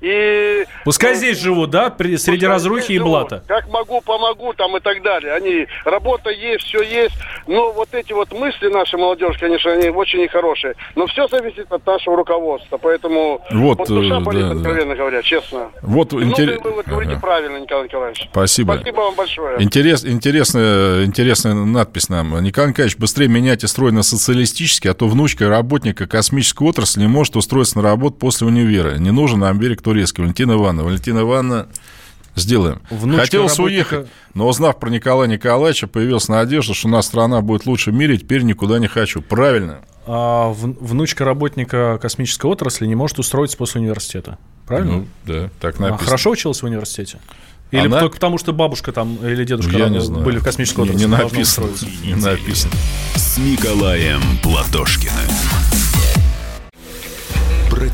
И Пускай здесь живут, да, при- среди разрухи и живут. блата. Как могу, помогу там и так далее. Они, работа есть, все есть. Но вот эти вот мысли нашей молодежи, конечно, они очень нехорошие. Но все зависит от нашего руководства. Поэтому Вот, душа э, болит, да, да. откровенно говоря, честно. Вот И интерес- многое вы вот говорите Ага. правильно, Николай Николаевич. Спасибо. Спасибо вам большое. Интерес, интересная, интересная надпись нам. Николай Николаевич, быстрее меняйте строй на социалистический, а то внучка работника космической отрасли не может устроиться на работу после универа. Не нужен нам берег турецкий. Валентина Ивановна. Валентина Ивановна, сделаем. Внучка Хотелось работника- уехать, но узнав про Николая Николаевича, появилась надежда, что у нас страна будет лучше в мире, теперь никуда не хочу. Правильно. А внучка работника космической отрасли не может устроиться после университета. Правильно? Ну, да, так А написано. хорошо училась в университете? Или Она- только потому, что бабушка там или дедушка Я не знаю. были в космической Не- отрасли? не должна написано. устроиться? Не написано. С Николаем Платошкиным.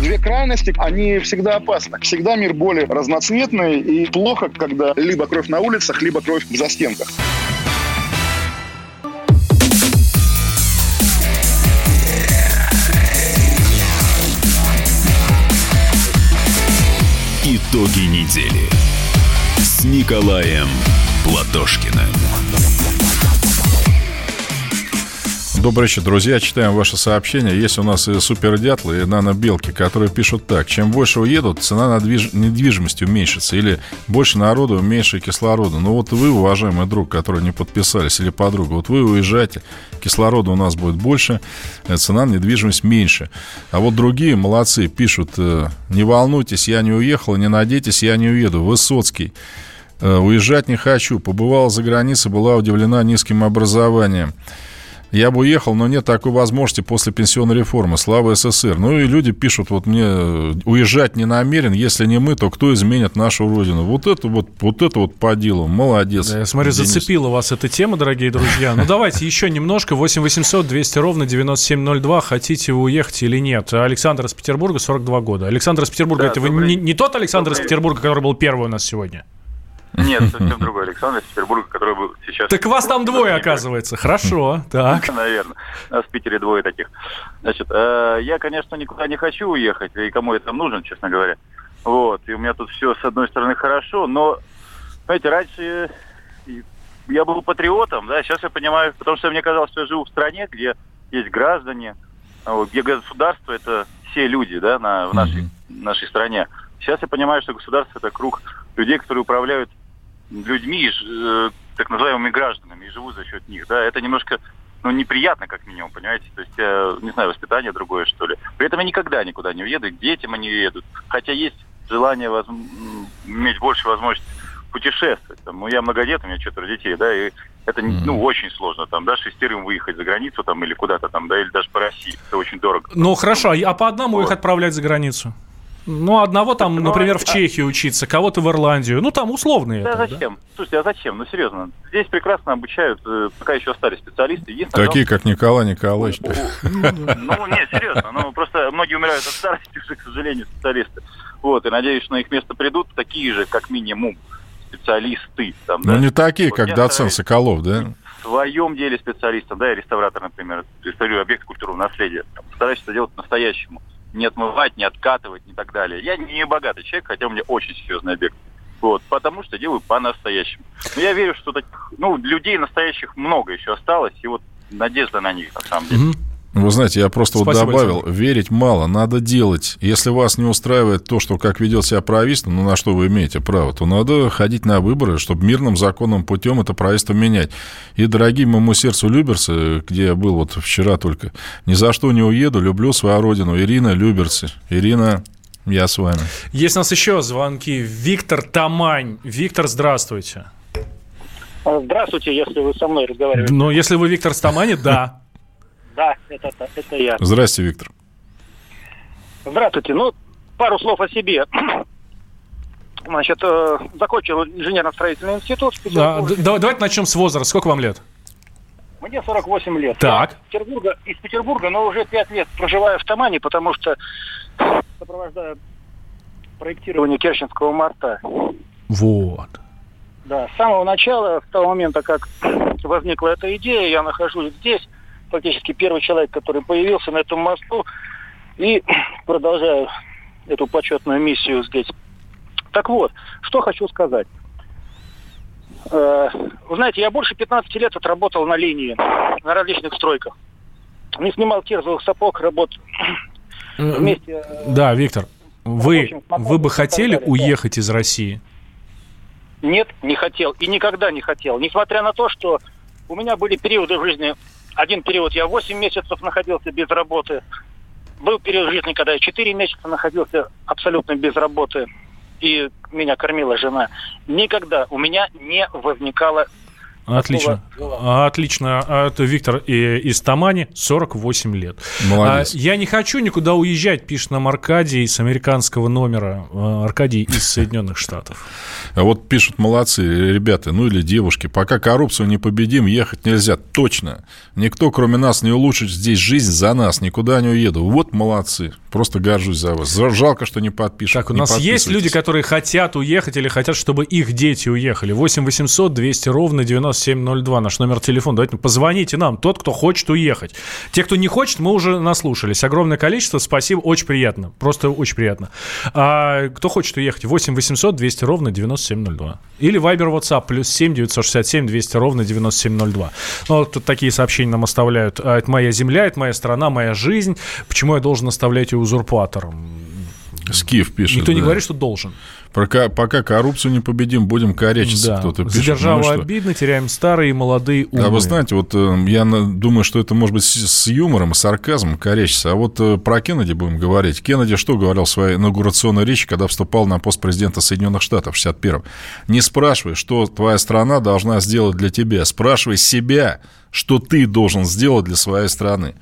Две крайности, они всегда опасны. Всегда мир более разноцветный и плохо, когда либо кровь на улицах, либо кровь в застенках. Итоги недели с Николаем Платошкиным. Добрый вечер, друзья. Читаем ваши сообщения. Есть у нас и супердятлы, и нанобелки, которые пишут так. Чем больше уедут, цена на движ- недвижимости уменьшится. Или больше народу, меньше кислорода. Ну вот вы, уважаемый друг, который не подписались, или подруга, вот вы уезжаете, кислорода у нас будет больше, э, цена на недвижимость меньше. А вот другие молодцы пишут, э, не волнуйтесь, я не уехал, не надейтесь, я не уеду. Высоцкий. Э, Уезжать не хочу. Побывала за границей, была удивлена низким образованием. Я бы уехал, но нет такой возможности после пенсионной реформы. Слава СССР. Ну и люди пишут, вот мне э, уезжать не намерен, если не мы, то кто изменит нашу родину? Вот это вот, вот это вот по делу. Молодец. Да, я смотрю, Денис. зацепила вас эта тема, дорогие друзья. Ну давайте еще немножко. 8 800 200 ровно 9702. Хотите вы уехать или нет? Александр из Петербурга, 42 года. Александр из Петербурга, Да, это вы не, не тот Александр из Петербурга, который был первый у нас сегодня? Нет, совсем другой Александр из Петербурга, который был сейчас... Так вас там двое, оказывается. Хорошо, так. (laughs) Наверное. Нас в Питере двое таких. Значит, э, я, конечно, никуда не хочу уехать, и кому я там нужен, честно говоря. Вот, и у меня тут все, с одной стороны, хорошо, но, знаете, раньше и- я был патриотом, да, сейчас я понимаю, потому что мне казалось, что я живу в стране, где есть граждане, а где государство – это все люди, да, на, в нашей, нашей стране. Сейчас я понимаю, что государство – это круг людей, которые управляют людьми, э, так называемыми гражданами, и живут за счет них, да, это немножко, ну, неприятно, как минимум, понимаете, то есть, я, не знаю, воспитание другое, что ли. При этом я никогда никуда не уеду, к детям они едут, хотя есть желание воз- иметь больше возможности путешествовать, там, ну, я многодетный, у меня четверо детей, да, и это, ну, очень сложно, там, да, шестерым выехать за границу, там, или куда-то там, да, или даже по России, это очень дорого. Ну хорошо, а а по одному их отправлять за границу? Ну, одного там, например, в Чехию учиться, кого-то в Ирландию. Ну, там условные. Да это, да? зачем? Слушайте, а зачем? Ну, серьезно. Здесь прекрасно обучают, э, пока еще остались специалисты. Единственное, Такие, как Николай Николаевич. Ну, нет, серьезно. Ну, просто многие умирают от старости уже, к сожалению, специалисты. Вот, и надеюсь, что на их место придут такие же, как минимум, специалисты. Там, Ну, да. не такие, Вот как доцент Соколов, да? В своем деле специалистом, да, я реставратор, например, реставрирую объект культурного наследия. Там, стараюсь это делать по-настоящему. Не отмывать, не откатывать и так далее. Я не богатый человек, хотя у меня очень серьезный объект. Вот, потому что делаю по-настоящему. Но я верю, что таких, ну, людей настоящих много еще осталось, и вот надежда на них, на самом деле. Вы знаете, я просто вот Спасибо, добавил, Александр. верить мало, надо делать. Если вас не устраивает то, что как ведет себя правительство, ну на что вы имеете право, то надо ходить на выборы, чтобы мирным законным путем это правительство менять. И, дорогие моему сердцу Люберцы, где я был вот вчера только, ни за что не уеду, люблю свою родину. Ирина Люберцы. Ирина, я с вами. Есть у нас еще звонки. Виктор Тамань. Виктор, здравствуйте. Здравствуйте, если вы со мной разговариваете. Ну, если вы Виктор с Тамани, да. Да, это, это я. Здрасте, Виктор. Здравствуйте. Ну, пару слов о себе. Значит, э, закончил инженерно-строительный институт. Да, Петербурге. д- давайте начнем с возраста. Сколько вам лет? Мне 48 лет. Так. Я из Петербурга, из Петербурга, но уже 5 лет проживаю в Тамане, потому что сопровождаю проектирование Керченского моста. Вот. Да, с самого начала, с того момента, как возникла эта идея, я нахожусь здесь, фактически первый человек, который появился на этом мосту, и (clears throat) продолжаю эту почетную миссию здесь. Так вот, что хочу сказать. Э, Вы знаете, я больше 15 лет отработал на линии, на различных стройках. Не снимал терзовых сапог, работал (clears throat) вместе э, Да, Виктор, вы, общем, вы бы хотели далее, да. уехать из России? Нет, не хотел. И никогда не хотел. Несмотря на то, что у меня были периоды в жизни. Один период я 8 месяцев находился без работы. Был период жизни, когда я 4 месяца находился абсолютно без работы. И меня кормила жена. Никогда у меня не возникало Отлично. Отлично. А Это Виктор и- из Тамани, 48 лет. Молодец. А, Я не хочу никуда уезжать, пишет нам Аркадий с американского номера. А, Аркадий из Соединенных Штатов. А вот пишут молодцы ребята, ну или девушки, пока коррупцию не победим, ехать нельзя. Точно. Никто, кроме нас, не улучшит здесь жизнь за нас. Никуда не уеду. Вот молодцы. Просто горжусь за вас. Жалко, что не подпишут. Так, у нас есть люди, которые хотят уехать или хотят, чтобы их дети уехали. 8 800 200 ровно 9702 наш номер телефона. Давайте позвоните нам, тот, кто хочет уехать. Те, кто не хочет, мы уже наслушались. Огромное количество, спасибо, очень приятно. Просто очень приятно. А кто хочет уехать? 8 800 200 ровно 9702. Или Viber WhatsApp плюс 7 967 200 ровно 9702. Ну, вот тут такие сообщения нам оставляют. А, Это моя земля, это моя страна, моя жизнь. Почему я должен оставлять ее узурпатором? Скиф пишет. Никто не да. говорит, что должен. Пока, пока коррупцию не победим, будем корячиться, Да. кто-то пишет. За державу Ну обидно, теряем старые и молодые умы. А вы знаете, вот э, я думаю, что это может быть с, с юмором и сарказмом корячится. А вот э, про Кеннеди будем говорить. Кеннеди что говорил в своей инаугурационной речи, когда вступал на пост президента Соединенных Штатов в 61-м? Не спрашивай, что твоя страна должна сделать для тебя. Спрашивай себя, что ты должен сделать для своей страны.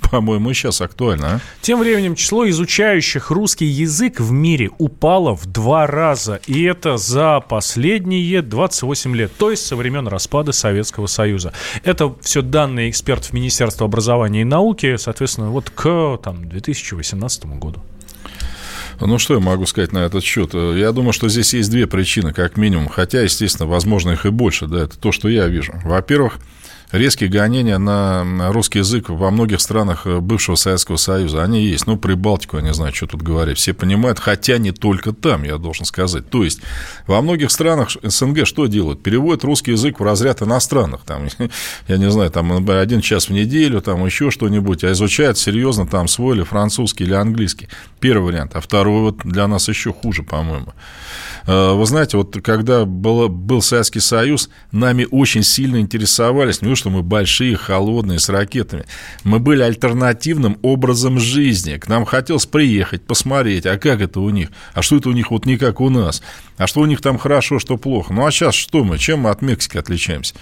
(laughs) По-моему, сейчас актуально, а? Тем временем число изучающих русский язык в мире упало в два раза. И это за последние 28 лет, то есть со времен распада Советского Союза. Это все данные экспертов Министерства образования и науки, соответственно, вот к там, 2018 году. Ну, что я могу сказать на этот счет? Я думаю, что здесь есть две причины, как минимум. Хотя, естественно, возможно, их и больше. Да, это то, что я вижу. Во-первых, резкие гонения на русский язык во многих странах бывшего Советского Союза, они есть. Ну, Прибалтику, я не знаю, что тут говорить. Все понимают, хотя не только там, я должен сказать. То есть, во многих странах СНГ что делают? Переводят русский язык в разряд иностранных. Там, (laughs) я не знаю, там, например, один час в неделю, там, еще что-нибудь, а изучают серьезно там свой или французский, или английский. Первый вариант. А второй вот для нас еще хуже, по-моему. Вы знаете, вот когда было, был Советский Союз, нами очень сильно интересовались, не что мы большие, холодные, с ракетами. Мы были альтернативным образом жизни. К нам хотелось приехать, посмотреть, а как это у них? А что это у них вот не как у нас? А что у них там хорошо, что плохо? Ну, а сейчас что мы? Чем мы от Мексики отличаемся?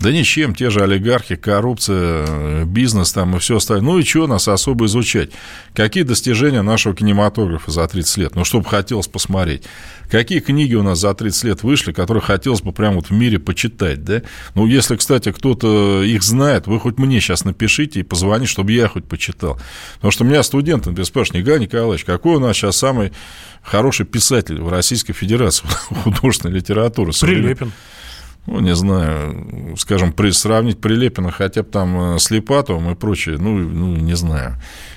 Да ничем, те же олигархи, коррупция, бизнес там и все остальное. Ну и что нас особо изучать? Какие достижения нашего кинематографа за 30 лет? Ну, чтобы хотелось посмотреть. Какие книги у нас за 30 лет вышли, которые хотелось бы прямо вот в мире почитать, да? Ну, если, кстати, кто-то их знает, вы хоть мне сейчас напишите и позвоните, чтобы я хоть почитал. Потому что у меня студенты например, спрашивают, Николай Николаевич, какой у нас сейчас самый хороший писатель в Российской Федерации (laughs) художественной литературы? Прилепин ну, не знаю, скажем, при, сравнить Прилепина хотя бы там с Липатовым и прочее, ну, ну, не знаю.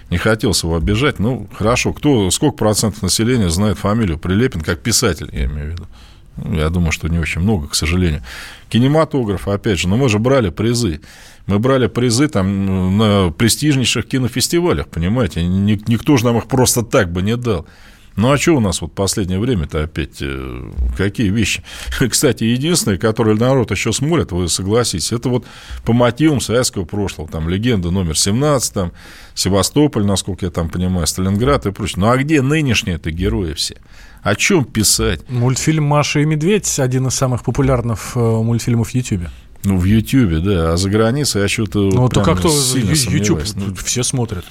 Не хотелось его обижать. Ну, хорошо, кто, сколько процентов населения знает фамилию Прилепин как писатель, я имею в виду? Ну, я думаю, что не очень много, к сожалению. Кинематограф, опять же, но мы же брали призы. Мы брали призы там на престижнейших кинофестивалях, понимаете? Никто же нам их просто так бы не дал. Ну, а что у нас вот последнее время-то опять? э, Какие вещи? (laughs) Кстати, единственное, которое народ еще смотрит, вы согласитесь, это вот по мотивам советского прошлого. Там легенда номер 17, там Севастополь, насколько я там понимаю, Сталинград и прочее. Ну, а где нынешние это герои все? О чем писать? Мультфильм «Маша и медведь» один из самых популярных э, мультфильмов в Ютьюбе. Ну, в Ютьюбе, да. А за границей я что-то Ну, то как-то сомневаюсь. Ну, все смотрят.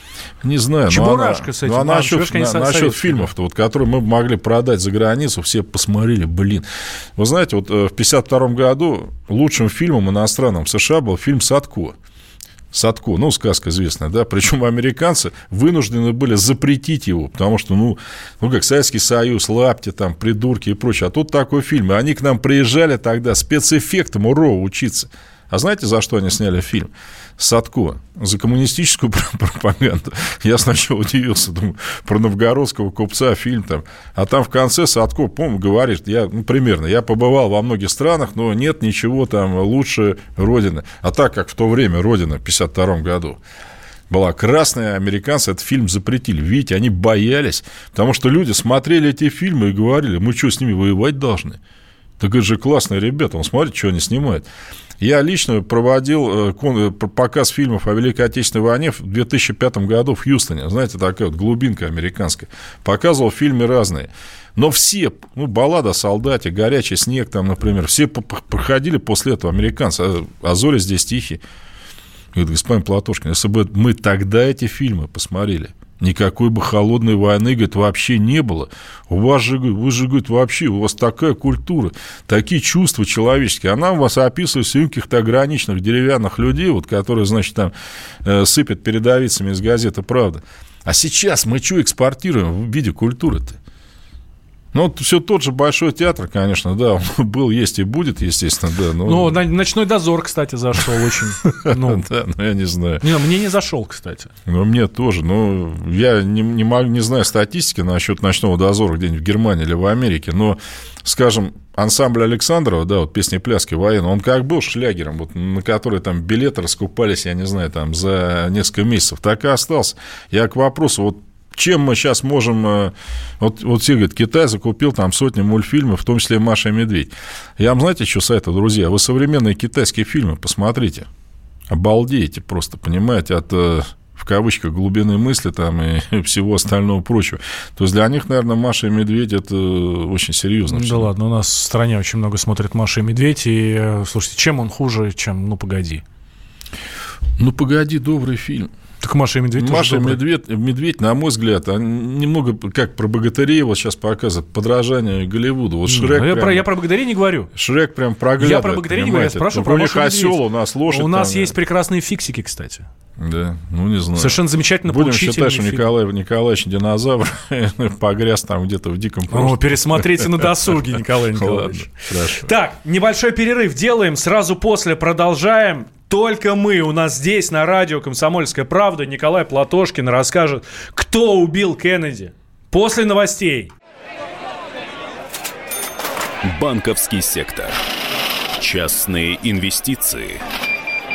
Не знаю. но Чебурашка она- с этим. Ну, а насчет, Чебурашка на- насчет советский, фильмов, вот, которые мы могли продать за границу, все посмотрели, блин. Вы знаете, вот э, в 52 году лучшим фильмом иностранным в США был фильм «Садко». Садко, ну, сказка известная, да, причем американцы вынуждены были запретить его, потому что, ну, ну, как Советский Союз, лапти там, придурки и прочее, а тут такой фильм, и они к нам приезжали тогда спецэффектом УРО учиться, а знаете, за что они сняли фильм? Садко. За коммунистическую (laughs) пропаганду. Я сначала удивился, думаю, про новгородского купца фильм там. А там в конце Садко, помню, говорит, я, ну, примерно, я побывал во многих странах, но нет ничего там лучше Родины. А так как в то время Родина в 52 году была красная, американцы этот фильм запретили. Видите, они боялись, потому что люди смотрели эти фильмы и говорили, мы что, с ними воевать должны? Так это же классные ребята, он смотрит, что они снимают. Я лично проводил э, э, показ фильмов о Великой Отечественной войне в 2005 году в Хьюстоне. Знаете, такая вот глубинка американская. Показывал фильмы разные. Но все, ну, баллада о солдате, горячий снег там, например, все проходили после этого американцы. А, а зори здесь тихие. Говорит, господин Платошкин, если бы мы тогда эти фильмы посмотрели, никакой бы холодной войны, говорит, вообще не было. У вас же, вы же, говорит, вообще, у вас такая культура, такие чувства человеческие. А нам вас описывают все каких-то ограниченных деревянных людей, вот, которые, значит, там э, сыпят передовицами из газеты «Правда». А сейчас мы что экспортируем в виде культуры-то? Ну, вот все тот же Большой театр, конечно, да, он (laughs) был, есть и будет, естественно, да. Но... Ну, «Ночной дозор», кстати, зашел очень. (laughs) Ну, Да, ну, я не знаю. не, мне не зашел, кстати. Ну, мне тоже. Ну, я не, не, могу- не знаю статистики насчет ночного дозора где-нибудь в Германии или в Америке, но, скажем, ансамбль Александрова, да, вот песни пляски военные, он как был шлягером, вот, на который там билеты раскупались, я не знаю, там за несколько месяцев, так и остался. Я к вопросу, вот чем мы сейчас можем... э, Вот, вот все говорят, Китай закупил там сотни мультфильмов, в том числе «Маша и медведь». Я вам знаете, что сайта, друзья? Вы современные китайские фильмы посмотрите. Обалдеете просто, понимаете, от э, в кавычках глубины мысли там и (laughs) всего остального прочего. То есть для них, наверное, Маша и Медведь это очень серьезно. Да всё. ладно, у нас в стране очень много смотрят Маша и Медведь, и, э, слушайте, чем он хуже, чем «Ну, погоди»? Ну, погоди, добрый фильм. Так Маша и Медведь тоже Маша и добрый. Медведь, Медведь, на мой взгляд, немного как про богатырей вот сейчас показывают, подражание Голливуду. Вот Ну, Шрек я, прям- про, я про богатырей не говорю. Шрек прям проглядывает. Я про богатырей не говорю, я спрашиваю Ну, про У них Машу и осел, у нас лошадь. У нас там, есть прекрасные фиксики, кстати. Да, ну не знаю. Совершенно замечательно Будем считать, что фильм. Николай Николаевич динозавр (laughs) погряз там где-то в диком О, пересмотрите на досуге, Николай (laughs) Николаевич. Ладно. Так, небольшой перерыв делаем, сразу после продолжаем. Только мы у нас здесь на радио «Комсомольская правда» Николай Платошкин расскажет, кто убил Кеннеди. После новостей. Банковский сектор. Частные инвестиции.